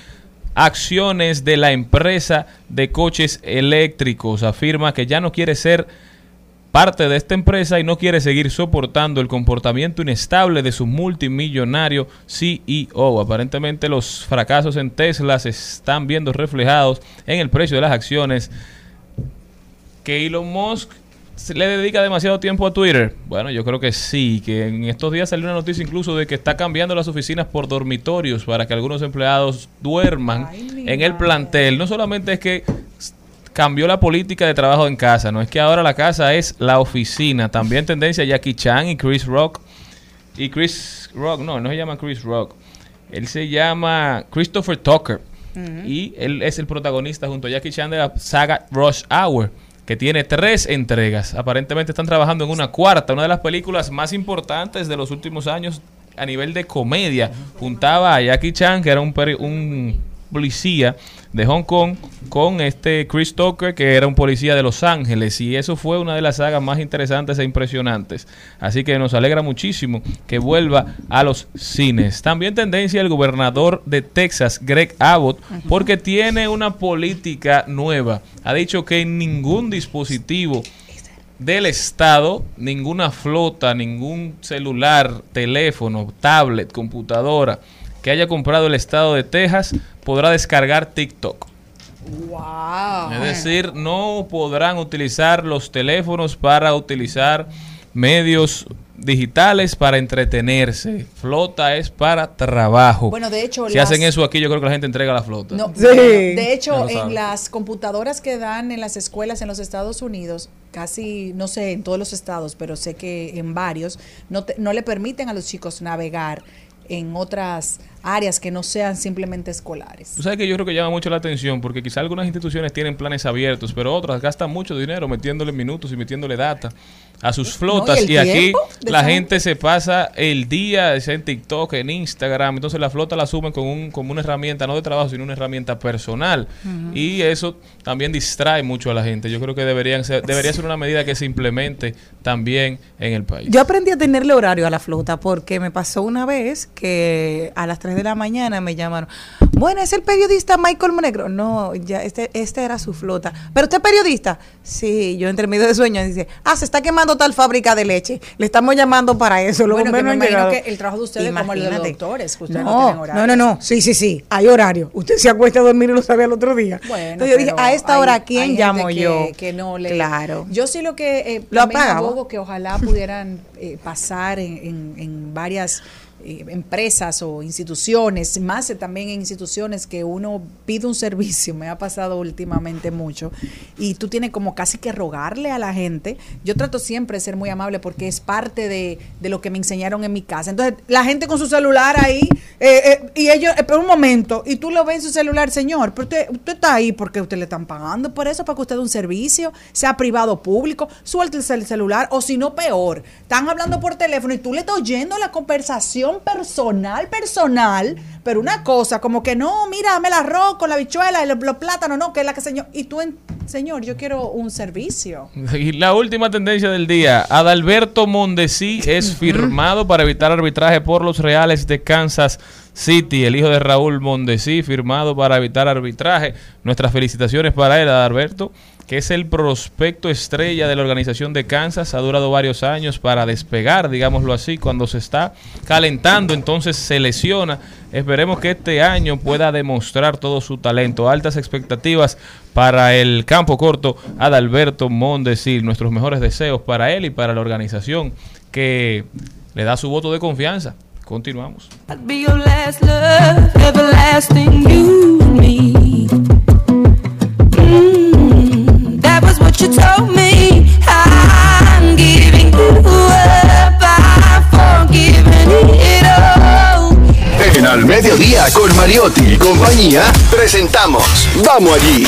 acciones de la empresa de coches eléctricos. Afirma que ya no quiere ser parte de esta empresa y no quiere seguir soportando el comportamiento inestable de su multimillonario CEO. Aparentemente los fracasos en Tesla se están viendo reflejados en el precio de las acciones. Que Elon Musk le dedica demasiado tiempo a Twitter. Bueno, yo creo que sí, que en estos días salió una noticia incluso de que está cambiando las oficinas por dormitorios para que algunos empleados duerman en el plantel. No solamente es que cambió la política de trabajo en casa, no es que ahora la casa es la oficina. También tendencia Jackie Chan y Chris Rock. Y Chris Rock, no, no se llama Chris Rock. Él se llama Christopher Tucker. Y él es el protagonista junto a Jackie Chan de la saga Rush Hour, que tiene tres entregas. Aparentemente están trabajando en una cuarta, una de las películas más importantes de los últimos años a nivel de comedia. Juntaba a Jackie Chan, que era un, peri- un policía de Hong Kong, con este Chris Tucker, que era un policía de Los Ángeles. Y eso fue una de las sagas más interesantes e impresionantes. Así que nos alegra muchísimo que vuelva a los cines. También tendencia el gobernador de Texas, Greg Abbott, porque tiene una política nueva. Ha dicho que ningún dispositivo del Estado, ninguna flota, ningún celular, teléfono, tablet, computadora que haya comprado el Estado de Texas podrá descargar TikTok. Wow. Es decir, no podrán utilizar los teléfonos para utilizar medios digitales para entretenerse. Flota es para trabajo. Bueno, de hecho, si las- hacen eso aquí, yo creo que la gente entrega la flota. No, De hecho, en las computadoras que dan en las escuelas en los Estados Unidos, casi, no sé, en todos los estados, pero sé que en varios, no, te- no le permiten a los chicos navegar en otras áreas que no sean simplemente escolares. Tú sabes que yo creo que llama mucho la atención porque quizá algunas instituciones tienen planes abiertos, pero otras gastan mucho dinero metiéndole minutos y metiéndole data a sus flotas. y aquí la gente se pasa el día en TikTok, en Instagram. Entonces la flota la asumen con un, como una herramienta, no de trabajo, sino una herramienta personal. Y eso también distrae mucho a la gente. Yo creo que deberían ser, debería ser una medida que se implemente también en el país. Yo aprendí a tenerle horario a la flota porque me pasó una vez que a las 3 de la mañana me llamaron. Bueno, es el periodista Michael Monegro. No, ya este, este era su flota. ¿Pero usted es periodista? Sí, yo entre medio de sueño dice, ah, se está quemando tal fábrica de leche. Le estamos llamando para eso. Los Bueno, que me imagino llegado". que el trabajo de ustedes es como el de los Imagínate. doctores, que ustedes no, No, tienen horario. no, no, no. Sí, sí, sí. Hay horario. Usted se acuesta a dormir y lo sabe al otro día. Bueno, Entonces yo dije, a esta hay- hora, ¿a hay quién llamo que- yo? Que no le... Claro. Yo sí lo que eh, Lo abogo que ojalá pudieran eh, pasar en, en- en varias eh, empresas o instituciones, más también en instituciones que uno pide un servicio, me ha pasado últimamente mucho, y tú tienes como casi que rogarle a la gente. Yo trato siempre de ser muy amable porque es parte de, de lo que me enseñaron en mi casa. Entonces, la gente con su celular ahí, eh, eh, y ellos, eh, un momento, y tú lo ves en su celular, señor, pero usted, usted está ahí porque usted le están pagando por eso, para que usted dé un servicio, sea privado o público, suéltese el celular, o si no, peor, están hablando por teléfono y tú le estás oyendo la conversación personal, personal, pero una cosa, como que no, mira, dame el arroz con la bichuela y los, los plátanos, no, que es la que señor, y tú, en, señor, yo quiero un servicio. Y la última tendencia del día, Adalberto Mondesi es firmado para evitar arbitraje por los Reales de Kansas City, el hijo de Raúl Mondesi, firmado para evitar arbitraje. Nuestras felicitaciones para él, Adalberto, que es el prospecto estrella de la organización de Kansas, ha durado varios años para despegar, digámoslo así, cuando se está calentando, entonces se lesiona. Esperemos que este año pueda demostrar todo su talento. Altas expectativas para el campo corto Adalberto Mondesi. Nuestros mejores deseos para él y para la organización que le da su voto de confianza. Continuamos. You giving it. En Al Mediodía con Mariotti y compañía presentamos Vamos allí.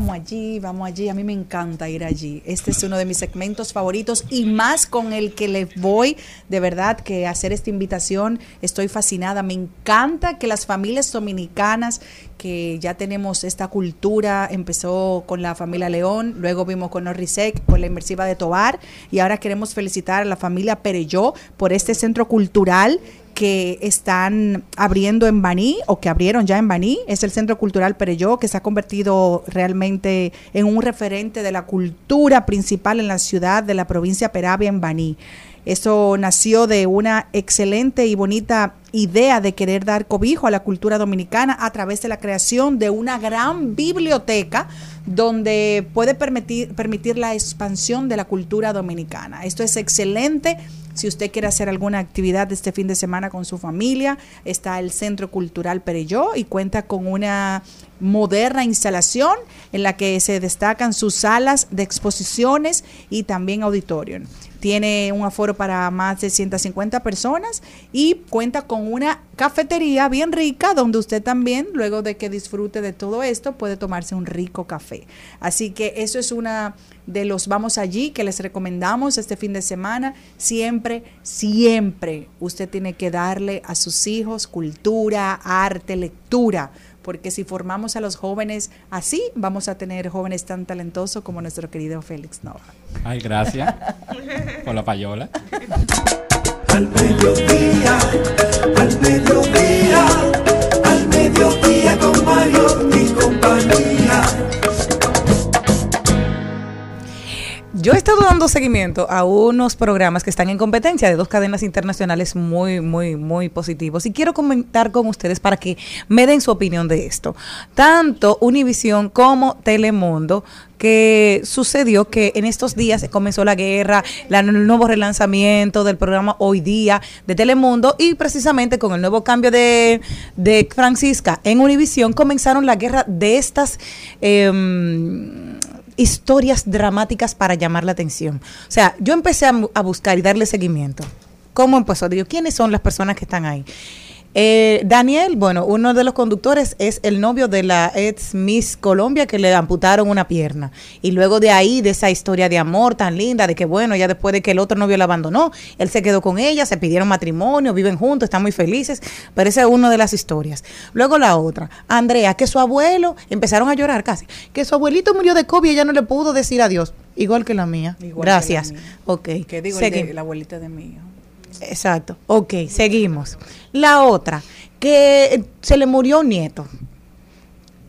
Vamos allí, vamos allí. A mí me encanta ir allí. Este es uno de mis segmentos favoritos y más con el que les voy de verdad que hacer esta invitación. Estoy fascinada. Me encanta que las familias dominicanas que ya tenemos esta cultura, empezó con la familia León, luego vimos con Norrisec, con la inmersiva de Tobar y ahora queremos felicitar a la familia Pereyó por este centro cultural que están abriendo en Baní o que abrieron ya en Baní. Es el Centro Cultural Pereyó que se ha convertido realmente en un referente de la cultura principal en la ciudad de la provincia Peravia en Baní. Eso nació de una excelente y bonita idea de querer dar cobijo a la cultura dominicana a través de la creación de una gran biblioteca donde puede permitir, permitir la expansión de la cultura dominicana. Esto es excelente. Si usted quiere hacer alguna actividad este fin de semana con su familia, está el Centro Cultural Pereyó y cuenta con una moderna instalación en la que se destacan sus salas de exposiciones y también auditorium. Tiene un aforo para más de 150 personas y cuenta con una cafetería bien rica donde usted también, luego de que disfrute de todo esto, puede tomarse un rico café. Así que eso es una de los vamos allí que les recomendamos este fin de semana. Siempre, siempre usted tiene que darle a sus hijos cultura, arte, lectura porque si formamos a los jóvenes así, vamos a tener jóvenes tan talentosos como nuestro querido Félix Nova. Ay, gracias por la payola. Al mediodía, al mediodía, al mediodía con Mario y compañía. Yo he estado dando seguimiento a unos programas que están en competencia de dos cadenas internacionales muy, muy, muy positivos. Y quiero comentar con ustedes para que me den su opinión de esto. Tanto Univisión como Telemundo que sucedió que en estos días comenzó la guerra, la- el nuevo relanzamiento del programa Hoy Día de Telemundo y precisamente con el nuevo cambio de, de Francisca en Univisión comenzaron la guerra de estas em, historias dramáticas para llamar la atención. O sea, yo empecé a, buscar y darle seguimiento. ¿Cómo empezó? Digo, ¿quiénes son las personas que están ahí? Eh, Daniel, bueno, uno de los conductores es el novio de la ex Miss Colombia que le amputaron una pierna. Y luego de ahí, de esa historia de amor tan linda, de que bueno, ya después de que el otro novio la abandonó, él se quedó con ella, se pidieron matrimonio, viven juntos, están muy felices. Pero esa es una de las historias. Luego la otra, Andrea, que su abuelo, empezaron a llorar casi, que su abuelito murió de COVID y ella no le pudo decir adiós. Igual que la mía. Igual que Gracias. la mía. Ok. Que digo, el de- la abuelita de hijo. Exacto. Ok, seguimos. La otra, que se le murió un nieto.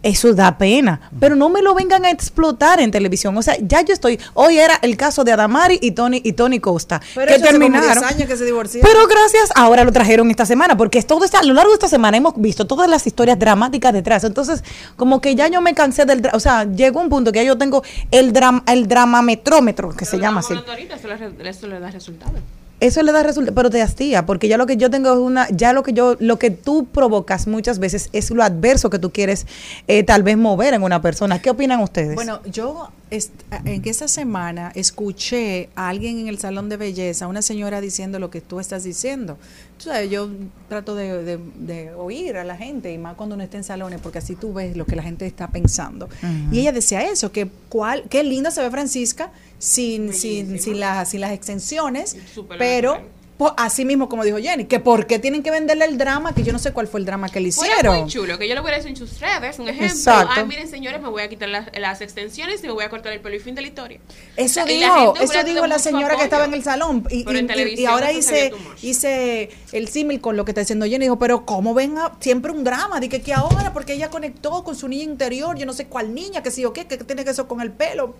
Eso da pena, pero no me lo vengan a explotar en televisión. O sea, ya yo estoy. Hoy era el caso de Adamari y Tony y Tony Costa, Pero que terminaron. 10 años que se divorciaron. Pero gracias, ahora lo trajeron esta semana, porque es todo esta, a lo largo de esta semana hemos visto todas las historias dramáticas detrás. Entonces, como que ya yo me cansé del, o sea, llegó un punto que ya yo tengo el drama, el dramametrómetro, que se llama así. Ahorita, eso le, eso le da resultado. Eso le da resultado, pero te hastía, porque ya lo que yo tengo es una, ya lo que yo, lo que tú provocas muchas veces es lo adverso que tú quieres eh, tal vez mover en una persona. ¿Qué opinan ustedes? Bueno, yo en esta semana escuché a alguien en el salón de belleza, una señora diciendo lo que tú estás diciendo. Tú sabes, yo trato de, de- de oír a la gente, y más cuando uno está en salones, porque así tú ves lo que la gente está pensando. Y ella decía eso, que cuál, qué linda se ve Francisca sin, sin, sin, las, sin las extensiones, pero... natural. Así mismo como dijo Jenny, que por qué tienen que venderle el drama, que yo no sé cuál fue el drama que le hicieron. muy chulo, que yo lo hubiera hecho en sus redes, un ejemplo. Exacto. Ay, miren, señores, me voy a quitar las, las extensiones y me voy a cortar el pelo y fin de la historia. Eso O sea, y la dijo, eso dijo la señora que estaba en el salón. Y, y- y- y televisión ahora hice, el símil con lo que está diciendo Jenny. Dijo, pero ¿cómo ven a- siempre un drama? Dije que ahora, porque ella conectó con su niña interior, yo no sé cuál niña, que sí o qué, que tiene que eso con el pelo.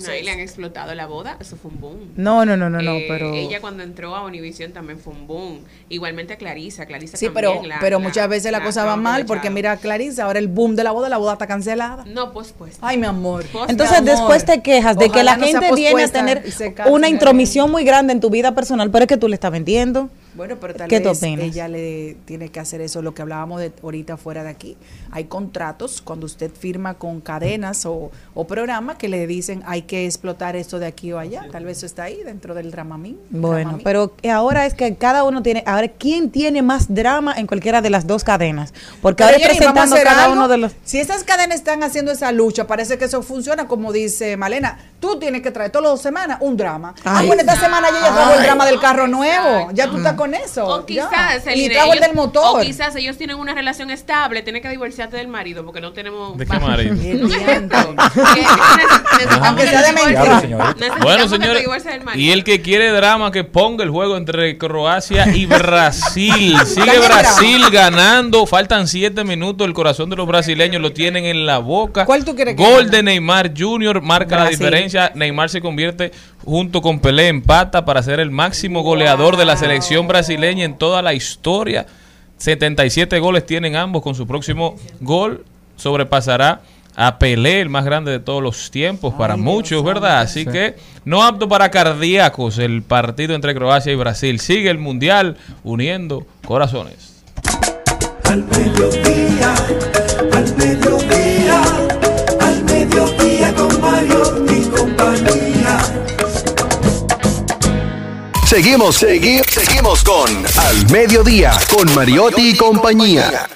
No, y le han explotado la boda, eso fue un boom. No, no, no, no, no, Eh, pero- Ella cuando entró a Univision también fue un boom. Igualmente a Clarisa, Clarisa Sí, también. pero, la- pero la- muchas veces la, la cosa va mal porque mira, Clarisa, ahora el boom de la boda, la boda está cancelada. No, pues pues. Ay, mi amor. Entonces Mi amor. después te quejas de que la no gente viene a tener una intromisión muy grande en tu vida personal, pero es que tú le estás vendiendo. Bueno, pero tal ¿Qué tú vez opinas? ella le tiene que hacer eso, lo que hablábamos de ahorita fuera de aquí. Hay contratos cuando usted firma con cadenas o, o programas que le dicen hay que explotar esto de aquí o allá. Tal vez eso está ahí dentro del Dramamín. Bueno, Dramamín. pero ahora es que cada uno tiene, ahora quién tiene más drama en cualquiera de las dos cadenas, porque Pero, ahora Jenny, vamos a presentando cada algo. uno de los Si esas cadenas están haciendo esa lucha, parece que eso funciona como dice Malena. Tú tienes que traer todas las semanas un drama. ah, bueno, esta semana yo ya trajo el drama del carro nuevo. Ya tú estás con eso. O ya. quizás, Y trajo el del motor. O quizás ellos tienen una relación estable, tienen que divorciarte del marido porque no tenemos. ¿De qué marido? Aunque sea de mentira. Bueno, señores, y el que quiere drama, que ponga el juego entre Croacia y Brasil. Sigue Brasil ganando. Faltan siete minutos. El corazón de los brasileños lo tienen en la boca. ¿Cuál tú quieres que Gol de Neymar Jr. marca la diferencia. Neymar se convierte junto con Pelé empata para ser el máximo goleador de la selección brasileña en toda la historia. 77 goles tienen ambos. Con su próximo gol sobrepasará a Pelé, el más grande de todos los tiempos para muchos, ¿verdad? Así Sí. que no apto para cardíacos el partido entre Croacia y Brasil. Sigue el Mundial uniendo corazones. Al mediodía, al mediodía, Seguimos, seguimos, seguimos con Al Mediodía, con Mariotti y compañía.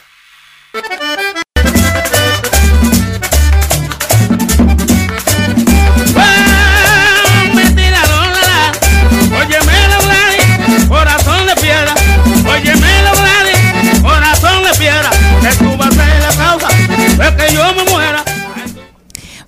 Óyeme la Gladys, corazón de piedra. Que tú vas a ser la causa de que yo me.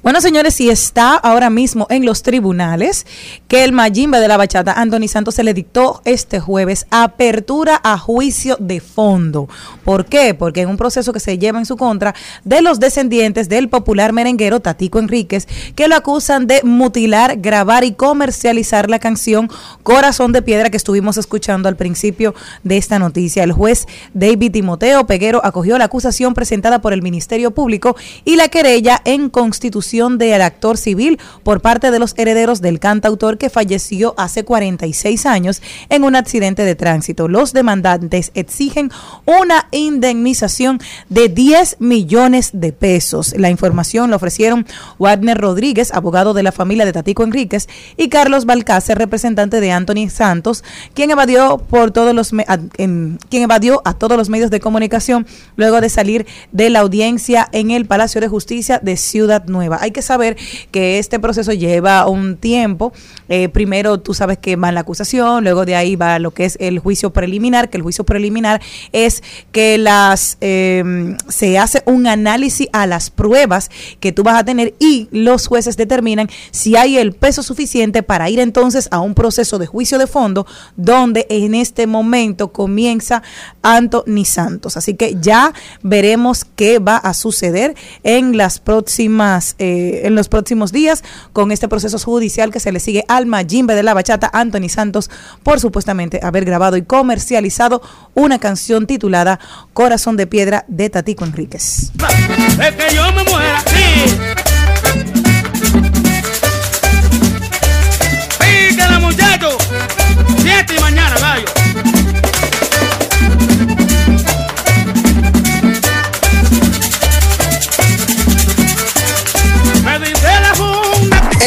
Bueno, señores, si está ahora mismo en los tribunales que el Mayimbe de la bachata, Anthony Santos, se le dictó este jueves apertura a juicio de fondo. ¿Por qué? Porque en un proceso que se lleva en su contra de los descendientes del popular merenguero Tatico Enríquez, que lo acusan de mutilar, grabar y comercializar la canción Corazón de Piedra que estuvimos escuchando al principio de esta noticia. El juez David Timoteo Peguero acogió la acusación presentada por el Ministerio Público y la querella en constitución del actor civil por parte de los herederos del cantautor que falleció hace 46 años en un accidente de tránsito. Los demandantes exigen una indemnización de 10 millones de pesos. La información la ofrecieron Wagner Rodríguez, abogado de la familia de Tatico Enríquez, y Carlos Balcácer, representante de Anthony Santos, quien evadió por todos los quien evadió a todos los medios de comunicación luego de salir de la audiencia en el Palacio de Justicia de Ciudad Nueva. Hay que saber que este proceso lleva un tiempo. Eh, primero tú sabes que va la acusación, luego de ahí va lo que es el juicio preliminar, que el juicio preliminar es que las eh, se hace un análisis a las pruebas que tú vas a tener y los jueces determinan si hay el peso suficiente para ir entonces a un proceso de juicio de fondo donde en este momento comienza Anthony Santos. Así que ya veremos qué va a suceder en las próximas eh, en los próximos días con este proceso judicial que se le sigue al Mayimbe de la bachata Anthony Santos por supuestamente haber grabado y comercializado una canción titulada Corazón de Piedra de Tatico Enríquez. De que yo me muera. Sí.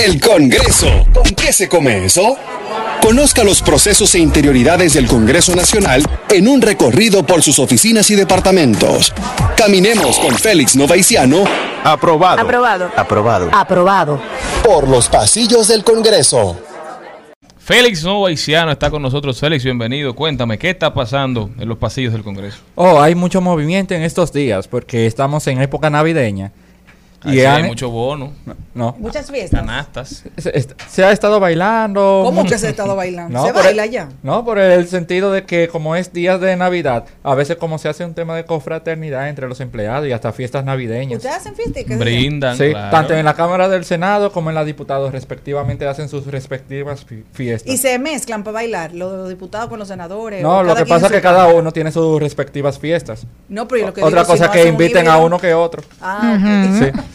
El Congreso. ¿Con qué se come eso? Conozca los procesos e interioridades del Congreso Nacional en un recorrido por sus oficinas y departamentos. Caminemos con Félix Novaiciano. Aprobado. Aprobado. Aprobado. Aprobado. Por los pasillos del Congreso. Félix Novaiciano está con nosotros. Félix, bienvenido. Cuéntame, ¿qué está pasando en los pasillos del Congreso? Oh, hay mucho movimiento en estos días porque estamos en época navideña. Sí hay mucho bono. No. Muchas fiestas. Canastas. Se, ha estado bailando. ¿Cómo que se ha estado bailando? ¿Se baila el- ya? No, por el sentido de que como es días de Navidad, a veces como se hace un tema de confraternidad entre los empleados y hasta fiestas navideñas. ¿Ustedes hacen fiesta? y qué sé yo? Brindan. Sí, claro. tanto en la Cámara del Senado como en la Diputados respectivamente hacen sus respectivas fi- fiestas. Y se mezclan para bailar los diputados con los senadores. No, lo que pasa es que cada uno tiene sus respectivas fiestas. No, pero lo que Otra digo, si cosa no que inviten a uno que otro. Ah, Sí.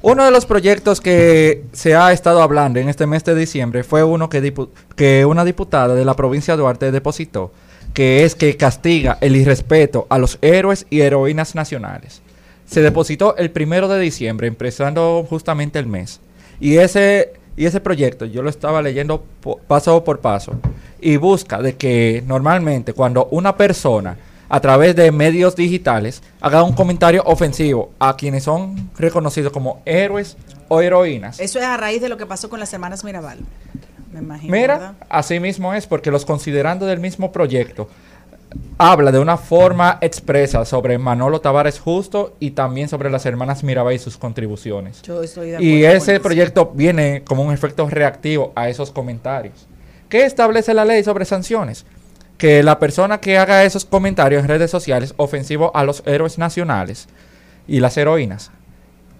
Uno de los proyectos que se ha estado hablando en este mes de diciembre fue uno que, una diputada de la provincia de Duarte depositó, que es que castiga el irrespeto a los héroes y heroínas nacionales. Se depositó el primero de diciembre, empezando justamente el mes. Y ese, y ese proyecto yo lo estaba leyendo paso por paso. Y busca de que normalmente cuando una persona a través de medios digitales haga un comentario ofensivo a quienes son reconocidos como héroes o heroínas, Eso es a raíz de lo que pasó con las hermanas Mirabal. Me imagino. Mira, ¿verdad? así mismo es, porque los considerando del mismo proyecto habla de una forma expresa sobre Manolo Tavares Justo y también sobre las hermanas Mirabal y sus contribuciones. Yo estoy de Y ese proyecto viene como un efecto reactivo a esos comentarios. ¿Qué establece la ley sobre sanciones? Que la persona que haga esos comentarios en redes sociales ofensivos a los héroes nacionales y las heroínas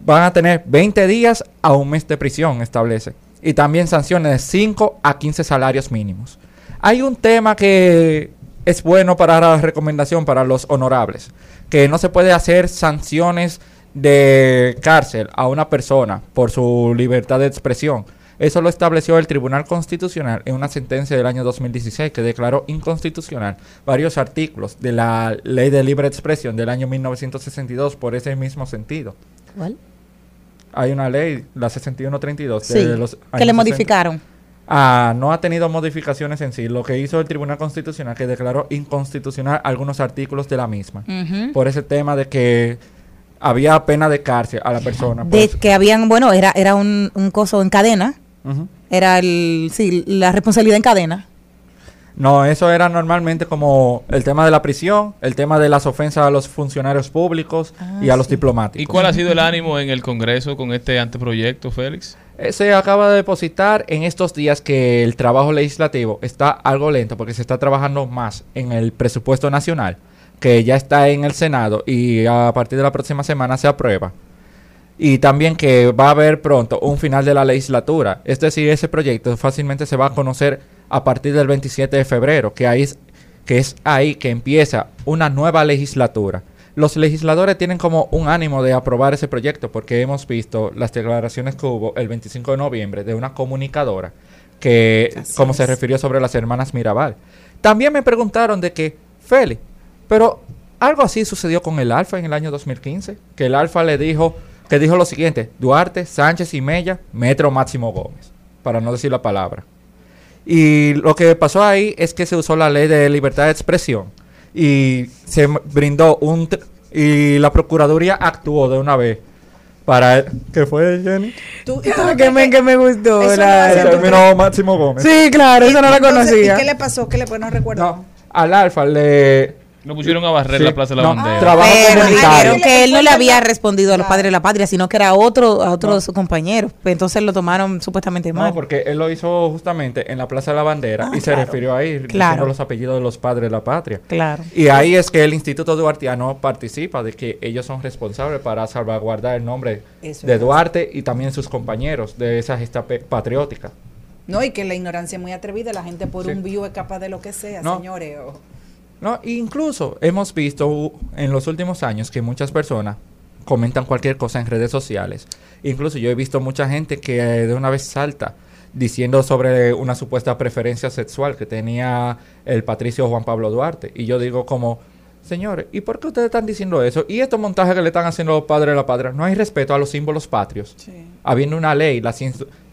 van a tener 20 días a un mes de prisión, establece. Y también sanciones de 5 a 15 salarios mínimos. Hay un tema que es bueno para la recomendación para los honorables, que no se puede hacer sanciones de cárcel a una persona por su libertad de expresión. Eso lo estableció el Tribunal Constitucional en una sentencia del año 2016 que declaró inconstitucional varios artículos de la Ley de Libre Expresión del año 1962 por ese mismo sentido. ¿Cuál? Hay una ley, la 6132, Sí, de los que le 60. modificaron. Ah, no ha tenido modificaciones en sí. Lo que hizo el Tribunal Constitucional que declaró inconstitucional algunos artículos de la misma. Por ese tema de que había pena de cárcel a la persona. De eso. que habían, bueno, era, era un, un coso en cadena. Era el, sí, la responsabilidad en cadena. No, eso era normalmente como el tema de la prisión, el tema de las ofensas a los funcionarios públicos Ah, y a los diplomáticos. ¿Y cuál ha sido el ánimo en el Congreso con este anteproyecto, Félix? Eh, Se acaba de depositar en estos días que el trabajo legislativo está algo lento porque se está trabajando más en el presupuesto nacional, que ya está en el Senado y a partir de la próxima semana se aprueba. Y también que va a haber pronto un final de la legislatura. Es decir, ese proyecto fácilmente se va a conocer a partir del 27 de febrero, que, ahí es, que es ahí que empieza una nueva legislatura. Los legisladores tienen como un ánimo de aprobar ese proyecto porque hemos visto las declaraciones que hubo el 25 de noviembre de una comunicadora que, como se refirió sobre las hermanas Mirabal. También me preguntaron de que, Feli, pero algo así sucedió con el Alfa en el año 2015, que el Alfa le dijo, que dijo lo siguiente, Duarte, Sánchez y Mella, Metro Máximo Gómez, para no decir la palabra. Y lo que pasó ahí es que se usó la ley de libertad de expresión y se brindó un... y la Procuraduría actuó de una vez para... ¿Qué fue, Jenny? Tú, que, me, que me gustó. Eso la- no El término Máximo Gómez. Sí, claro, eso no lo Entonces, conocía. ¿Y qué le pasó? ¿Qué le pues no recuerdo? Al Alfa le... Lo pusieron a barrer Sí, la Plaza de la no, Bandera. trabajo Pero comunitario. dijeron que él no le había respondido a los padres de la patria, sino que era otro, a otro de sus compañeros. Pues Entonces lo tomaron supuestamente mal. No, porque él lo hizo justamente en la Plaza de la Bandera Ah, y se refirió ahí Claro. diciendo los apellidos de los padres de la patria. Claro. Y ahí es que el Instituto Duartiano participa de que ellos son responsables para salvaguardar el nombre Eso de. Duarte y también sus compañeros de esa gesta patriótica. No, y que la ignorancia es muy atrevida. La gente por Sí. un view es capaz de lo que sea, No. señores. No, incluso hemos visto en los últimos años que muchas personas comentan cualquier cosa en redes sociales. Incluso yo he visto mucha gente que eh, de una vez salta diciendo sobre una supuesta preferencia sexual que tenía el patricio Juan Pablo Duarte. Y yo digo como, señores, ¿y por qué ustedes están diciendo eso? Y estos montajes que le están haciendo los padres de la patria, no hay respeto a los símbolos patrios. Habiendo una ley, la,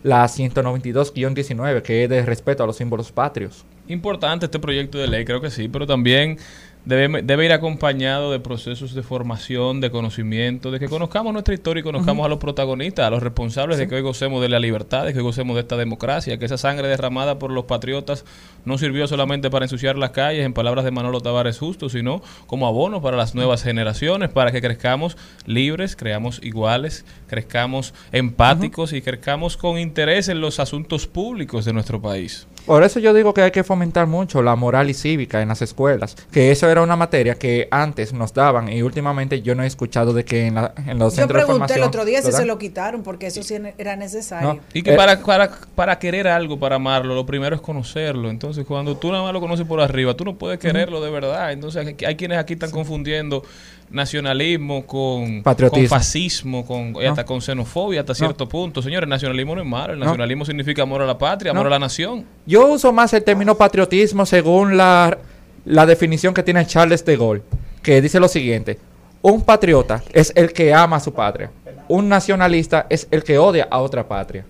la 192-19, que es de respeto a los símbolos patrios. Importante este proyecto de ley, creo que sí, pero también debe, debe ir acompañado de procesos de formación, de conocimiento, de que conozcamos nuestra historia y conozcamos a los protagonistas, a los responsables de que hoy gocemos de la libertad, de que hoy gocemos de esta democracia, que esa sangre derramada por los patriotas no sirvió solamente para ensuciar las calles, en palabras de Manolo Tavares Justo, sino como abono para las nuevas generaciones, para que crezcamos libres, creamos iguales, crezcamos empáticos y crezcamos con interés en los asuntos públicos de nuestro país. Por eso yo digo que hay que fomentar mucho la moral y cívica en las escuelas, que eso era una materia que antes nos daban y últimamente yo no he escuchado de que en, la- en los Yo centros de pregunté formación... el otro día si se lo quitaron porque eso sí era necesario. Y que Eh, para, para, para querer algo, para amarlo, lo primero es conocerlo. Entonces, cuando tú nada más lo conoces por arriba, tú no puedes quererlo de verdad. Entonces, hay- hay quienes aquí están confundiendo nacionalismo con, Patriotismo. con fascismo, con, No. hasta con xenofobia hasta No. cierto punto. Señores, el nacionalismo no es malo. El No. nacionalismo significa amor a la patria, amor a la nación. Yo uso más el término patriotismo según la la definición que tiene Charles de Gaulle, que dice lo siguiente, un patriota es el que ama a su patria, un nacionalista es el que odia a otra patria.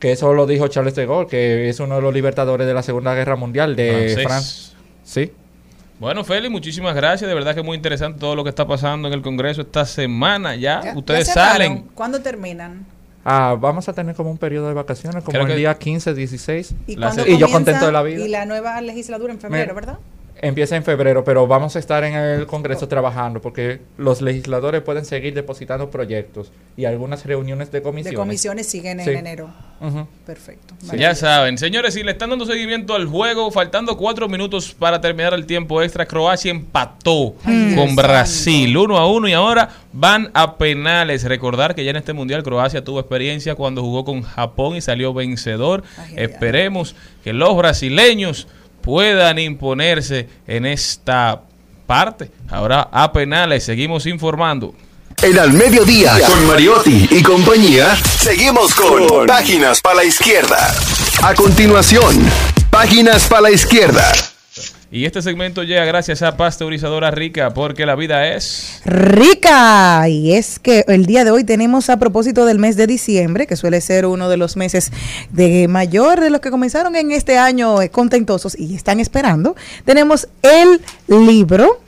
Que eso lo dijo Charles de Gaulle, que es uno de los libertadores de la Segunda Guerra Mundial de. Francia. Sí. Bueno, Félix, muchísimas gracias. De verdad que es muy interesante todo lo que está pasando en el Congreso esta semana. Ya, Ya- ustedes ya salen. ¿Cuándo terminan? Ah, vamos a tener como un periodo de vacaciones, como Creo el que- día 15, 16. ¿Y, Y, yo contento de la vida. Y la nueva legislatura en febrero, ¿verdad? Empieza en febrero, pero vamos a estar en el Congreso trabajando porque los legisladores pueden seguir depositando proyectos y algunas reuniones de De comisiones. comisiones siguen en Sí. enero. Perfecto. Ya saben, señores, si le están dando seguimiento al juego, faltando cuatro minutos para terminar el tiempo extra, Croacia empató Ay, con Brasil uno a uno y ahora van a penales. Recordar que ya en este mundial Croacia tuvo experiencia cuando jugó con Japón y salió vencedor. Esperemos que los brasileños puedan imponerse en esta parte. Ahora a penales, seguimos informando. En Al Mediodía, con Mariotti y compañía, seguimos con Páginas para la Izquierda. A continuación, Páginas para la Izquierda. Y este segmento llega gracias a Pasteurizadora Rica, porque la vida es... rica. Y es que el día de hoy tenemos a propósito del mes de diciembre, que suele ser uno de los meses de mayor de los que comenzaron en este año eh, contentosos y están esperando, tenemos el libro.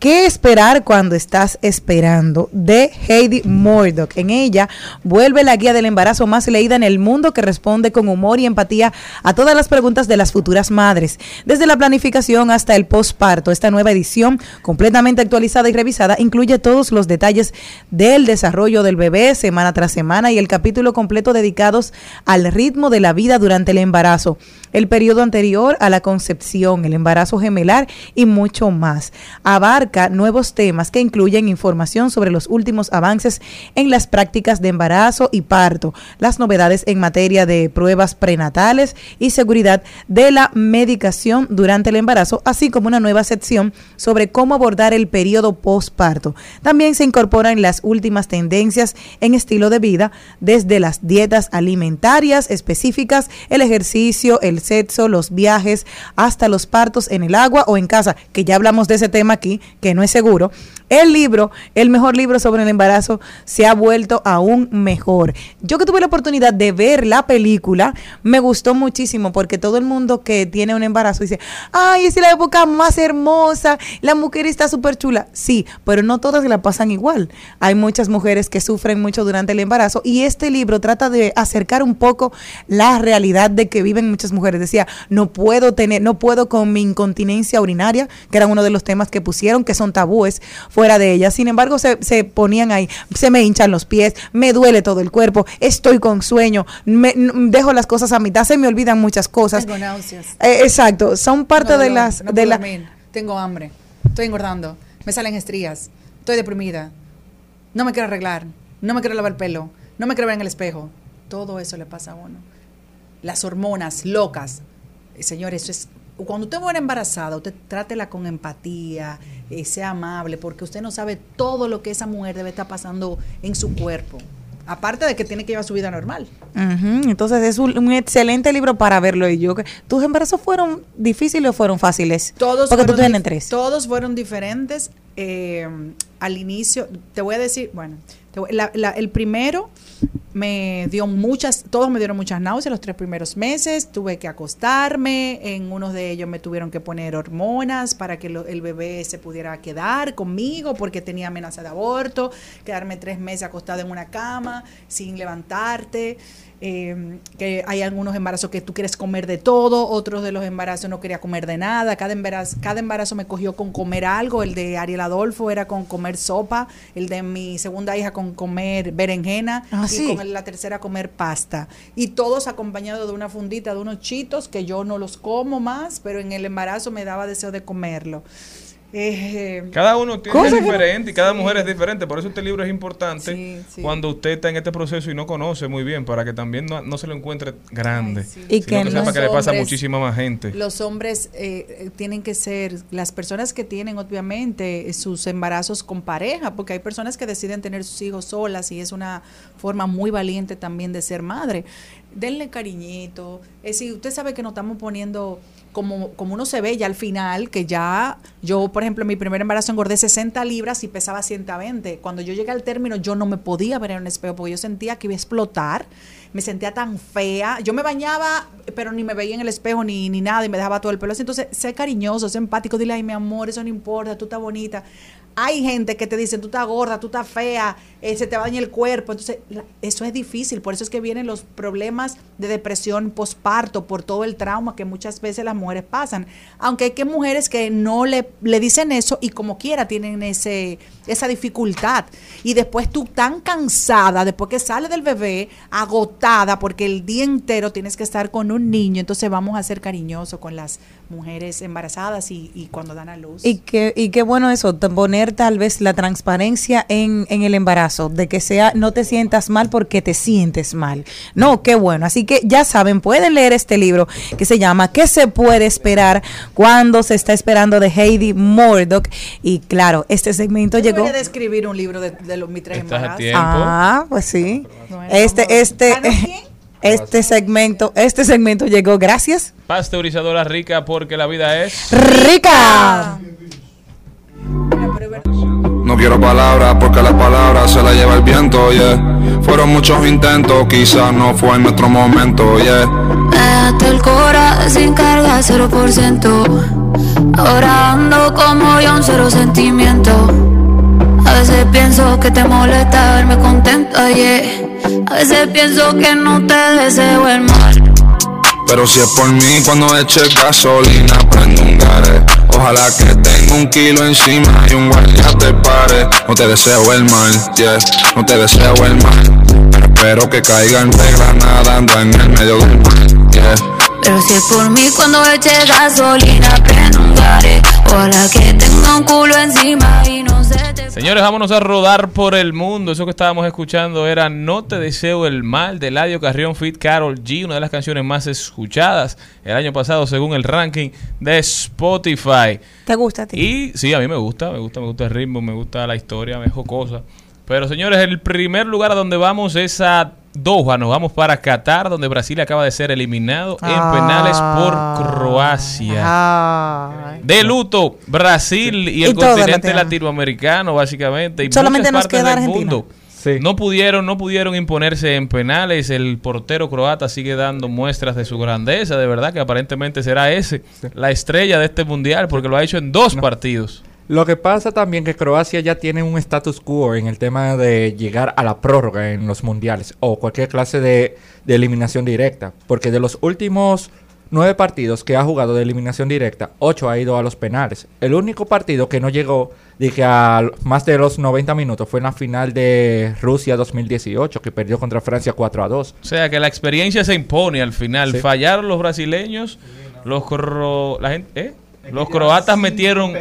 ¿Qué esperar cuando estás esperando? De Heidi Murdoch. En ella vuelve la guía del embarazo más leída en el mundo que responde con humor y empatía a todas las preguntas de las futuras madres. Desde la planificación hasta el posparto, esta nueva edición, completamente actualizada y revisada, incluye todos los detalles del desarrollo del bebé semana tras semana y el capítulo completo dedicados al ritmo de la vida durante el embarazo, el periodo anterior a la concepción, el embarazo gemelar y mucho más. Abarca nuevos temas que incluyen información sobre los últimos avances en las prácticas de embarazo y parto, las novedades en materia de pruebas prenatales y seguridad de la medicación durante el embarazo, así como una nueva sección sobre cómo abordar el periodo postparto. También se incorporan las últimas tendencias en estilo de vida, desde las dietas alimentarias específicas, el ejercicio, el sexo, los viajes, hasta los partos en el agua o en casa, que ya hablamos de ese tema aquí, que no es seguro. El libro, el mejor libro sobre el embarazo, se ha vuelto aún mejor. Yo que tuve la oportunidad de ver la película, me gustó muchísimo porque todo el mundo que tiene un embarazo dice, ay, es la época más hermosa, la mujer está súper chula. Sí, pero no todas la pasan igual. Hay muchas mujeres que sufren mucho durante el embarazo y este libro trata de acercar un poco la realidad de que viven muchas mujeres. Decía, no puedo tener, no puedo con mi incontinencia urinaria, que era uno de los temas que pusieron, que son tabúes fuera de ella. Sin embargo, se, se ponían ahí, se me hinchan los pies, me duele todo el cuerpo, estoy con sueño, me, dejo las cosas a mitad, se me olvidan muchas cosas. Tengo náuseas. Eh, exacto, son parte No, de no, las no de la. Tengo hambre. Estoy engordando. Me salen estrías. Estoy deprimida. No me quiero arreglar. No me quiero lavar el pelo. No me quiero ver en el espejo. Todo eso le pasa a uno. Las hormonas locas. Señores, eso es. Cuando usted muere embarazada, usted trátela con empatía, eh, sea amable, porque usted no sabe todo lo que esa mujer debe estar pasando en su cuerpo. Aparte de que tiene que llevar su vida normal. Entonces es un, un excelente libro para verlo. Y yo, ¿tus embarazos fueron difíciles o fueron fáciles? Todos Porque tú fueron tienes tres. Todos fueron diferentes. eh, al inicio, te voy a decir, bueno, te voy- la- la- el primero me dio muchas, todos me dieron muchas náuseas los tres primeros meses, tuve que acostarme, en unos de ellos me tuvieron que poner hormonas para que lo- el bebé se pudiera quedar conmigo porque tenía amenaza de aborto, quedarme tres meses acostado en una cama sin levantarte. Eh, que hay algunos embarazos que tú quieres comer de todo, otros de los embarazos no quería comer de nada, cada embarazo, cada embarazo me cogió con comer algo, el de Ariel Adolfo era con comer sopa, el de mi segunda hija con comer berenjena Ah, y sí. con la tercera comer pasta. Y todos acompañados de una fundita de unos chitos que yo no los como más, pero en el embarazo me daba deseo de comerlo. Eh, Cada uno tiene es que- diferente y cada Sí. mujer es diferente. Por eso este libro es importante sí. cuando usted está en este proceso y no conoce muy bien, para que también no, no se lo encuentre grande. Y sino que que sepa que le pasa a hombres- muchísima más gente. Los hombres eh, eh, tienen que ser, las personas que tienen obviamente eh, sus embarazos con pareja, porque hay personas que deciden tener sus hijos solas y es una forma muy valiente también de ser madre. Denle cariñito. Es decir, usted sabe que nos estamos poniendo como, como uno se ve ya al final, que ya yo, por ejemplo, en mi primer embarazo engordé 60 libras y pesaba 120. Cuando yo llegué al término, yo no me podía ver en un espejo porque yo sentía que iba a explotar. Me sentía tan fea. Yo me bañaba, pero ni me veía en el espejo ni, ni nada y me dejaba todo el pelo así. Entonces, sé cariñoso, sé empático. Dile, ay, mi amor, eso no importa, tú estás bonita. Hay gente que te dice, tú estás gorda, tú estás fea, eh, se te daña el cuerpo. Entonces, la- eso es difícil. Por eso es que vienen los problemas de depresión posparto, por todo el trauma que muchas veces las mujeres pasan. Aunque hay que mujeres que no le, le dicen eso y como quiera tienen ese, esa dificultad. Y después tú tan cansada, después que sale del bebé, agotada, porque el día entero tienes que estar con un niño. Entonces, vamos a ser cariñosos con las mujeres embarazadas y, y cuando dan a luz. Y qué, y qué bueno eso, poner tal vez la transparencia en, en el embarazo, de que sea, no te sientas mal porque te sientes mal. No, qué bueno. Así que ya saben, pueden leer este libro que se llama ¿Qué se puede esperar cuando se está esperando de Heidi Murdoch? Y claro, este segmento Yo llegó. de escribir un libro de, de los embarazos. Ah, pues sí. Bueno, Este, este, este segmento, este segmento llegó gracias. Pasteurizadora rica porque la vida es. ¡Rica! No quiero palabras porque las palabras se las lleva el viento, yeah. Fueron muchos intentos, quizás no fue en nuestro momento, yeah. Déjate el cora sin carga 0% Ahora ando como yo un cero sentimiento veces pienso que te molesta verme contenta, yeah A veces pienso que no te deseo el mal Pero si es por mí, cuando eche gasolina, prendo un gare. Ojalá que tenga un kilo encima y un guardia te pare. No te deseo el mal, yeah, no te deseo el mal. Pero espero que caiga en regla nadando en el medio del mar, yeah. Pero si es por mí cuando eche gasolina prendo un gare Ojalá que tenga un culo encima y no Señores, vámonos a rodar por el mundo. Eso que estábamos escuchando era No te deseo el mal de Eladio Carrión Fit Carol G, una de las canciones más escuchadas el año pasado según el ranking de Spotify. ¿Te gusta a ti? Y sí, a mí me gusta, me gusta, me gusta el ritmo, me gusta la historia, me dejo cosas. Pero señores, el primer lugar a donde vamos es a Doha, nos vamos para Qatar, donde Brasil acaba de ser eliminado en penales por Croacia. De luto, Brasil y el Y continente Latino- latinoamericano, básicamente. Y Solamente muchas nos partes queda del Argentina. mundo. No pudieron, no pudieron imponerse en penales. El portero croata sigue dando muestras de su grandeza. De verdad que aparentemente será ese la estrella de este mundial, porque lo ha hecho en dos partidos. Lo que pasa también que Croacia ya tiene un status quo en el tema de llegar a la prórroga en los mundiales o cualquier clase de, de eliminación directa. Porque de los últimos nueve partidos que ha jugado de eliminación directa, ocho ha ido a los penales. El único partido que no llegó dije a más de los 90 minutos fue en la final de Rusia 2018 que perdió contra Francia 4 a 2. O sea que la experiencia se impone al final. Sí. Fallaron los brasileños, los cro- la gente, ¿eh? Los croatas metieron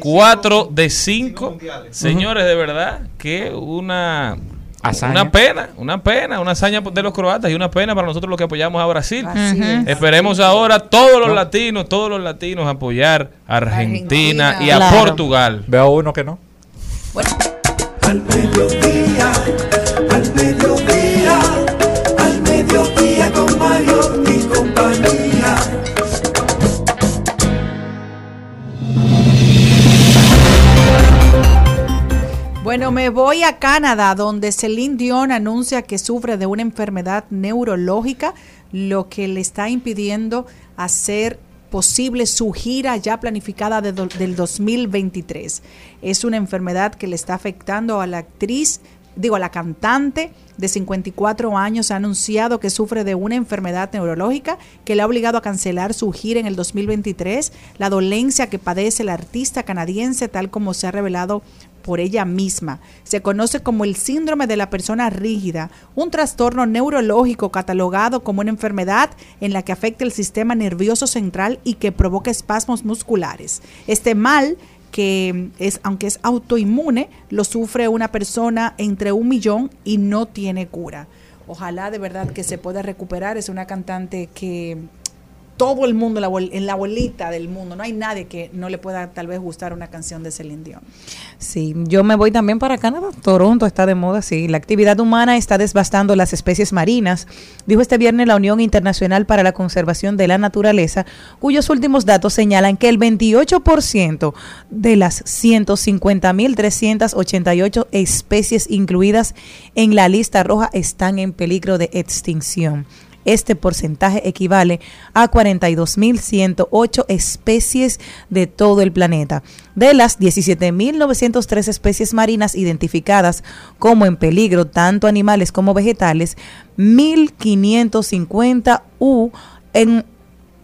cuatro de cinco. Señores, de verdad que una Hazaña. una pena, una pena, una hazaña de los croatas y una pena para nosotros los que apoyamos a Brasil. Esperemos ahora todos los latinos, todos los latinos apoyar a Argentina, Argentina. y a Claro. Portugal. Veo uno que no. Al mediodía, Bueno, me voy a Canadá, donde Celine Dion anuncia que sufre de una enfermedad neurológica, lo que le está impidiendo hacer posible su gira ya planificada del 2023. Es una enfermedad que le está afectando a la actriz, digo, a la cantante de 54 años, ha anunciado que sufre de una enfermedad neurológica que le ha obligado a cancelar su gira en el 2023. La dolencia que padece la artista canadiense, tal como se ha revelado por ella misma. Se conoce como el síndrome de la persona rígida, un trastorno neurológico catalogado como una enfermedad en la que afecta el sistema nervioso central y que provoca espasmos musculares. Este mal que es, aunque es autoinmune, lo sufre una persona entre un millón y no tiene cura. Ojalá de verdad que se pueda recuperar. Es una cantante que todo el mundo, en la, bolita del mundo. No hay nadie que no le pueda tal vez gustar una canción de Celine Dion. Sí, yo me voy también para Canadá. Toronto está de moda, sí. La actividad humana está devastando las especies marinas, dijo este viernes la Unión Internacional para la Conservación de la Naturaleza, cuyos últimos datos señalan que el 28% de las 150.388 especies incluidas en la lista roja están en peligro de extinción. Este porcentaje equivale a 42.108 especies de todo el planeta. De las 17.903 especies marinas identificadas como en peligro, tanto animales como vegetales, 1.550 U en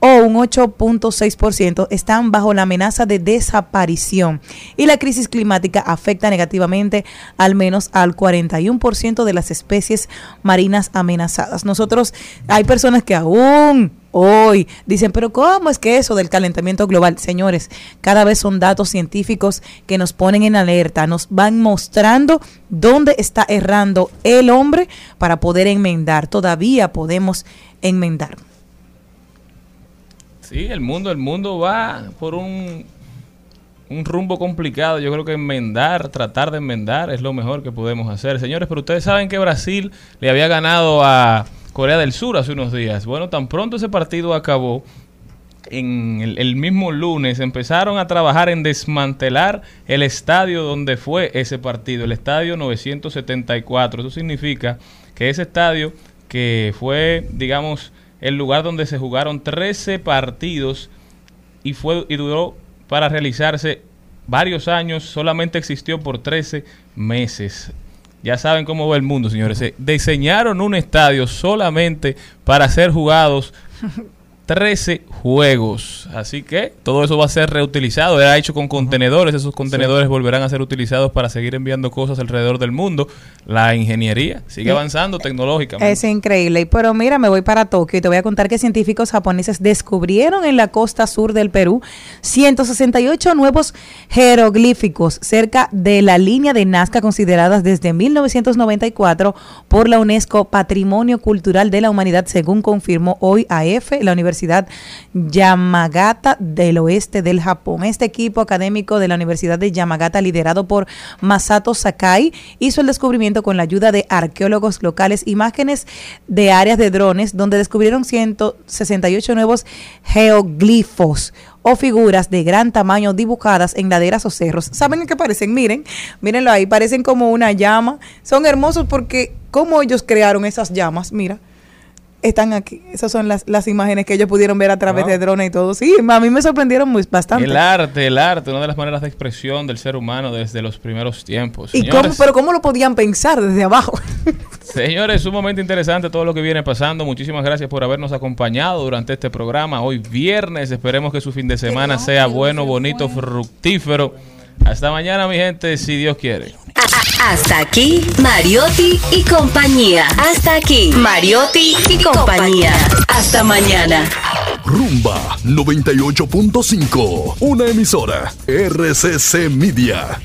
o un 8.6% están bajo la amenaza de desaparición y la crisis climática afecta negativamente al menos al 41% de las especies marinas amenazadas. Nosotros, hay personas que aún hoy dicen, pero ¿cómo es que eso del calentamiento global? Señores, cada vez son datos científicos que nos ponen en alerta, nos van mostrando dónde está errando el hombre para poder enmendar. Todavía podemos enmendar. Sí, el mundo, el mundo va por un, un rumbo complicado. Yo creo que enmendar, tratar de enmendar es lo mejor que podemos hacer. Señores, pero ustedes saben que Brasil le había ganado a Corea del Sur hace unos días. Bueno, tan pronto ese partido acabó, en el, el mismo lunes empezaron a trabajar en desmantelar el estadio donde fue ese partido, el estadio 974. Eso significa que ese estadio que fue, digamos, el lugar donde se jugaron 13 partidos y fue y duró para realizarse varios años, solamente existió por 13 meses. Ya saben cómo va el mundo, señores. Se diseñaron un estadio solamente para ser jugados 13 juegos. Así que todo eso va a ser reutilizado. Era hecho con contenedores. Esos contenedores volverán a ser utilizados para seguir enviando cosas alrededor del mundo. La ingeniería sigue avanzando tecnológicamente. Es increíble. Y, Pero mira, me voy para Tokio y te voy a contar que científicos japoneses descubrieron en la costa sur del Perú 168 nuevos jeroglíficos cerca de la línea de Nazca consideradas desde 1994 por la UNESCO Patrimonio Cultural de la Humanidad, según confirmó hoy AF, la Universidad Yamagata del Oeste del Japón. Este equipo académico de la Universidad de Yamagata, liderado por Masato Sakai, hizo el descubrimiento con la ayuda de arqueólogos locales, imágenes de áreas de drones, donde descubrieron 168 nuevos geoglifos o figuras de gran tamaño dibujadas en laderas o cerros. ¿Saben en qué parecen? Miren, mírenlo ahí, parecen como una llama. Son hermosos porque cómo ellos crearon esas llamas, mira. Están aquí. Esas son las, las imágenes que ellos pudieron ver a través Wow. de drones y todo. Sí, a mí me sorprendieron muy, bastante. El arte, el arte, una de las maneras de expresión del ser humano desde los primeros tiempos. ¿Y Señores, cómo, pero cómo lo podían pensar desde abajo? Señores, sumamente interesante todo lo que viene pasando. Muchísimas gracias por habernos acompañado durante este programa. Hoy viernes, esperemos que su fin de semana sea bueno, bonito, fructífero. Hasta mañana, mi gente, si Dios quiere. Hasta aquí, Mariotti y compañía. Hasta aquí, Mariotti y compañía. Hasta mañana. Rumba 98.5, una emisora RCC Media.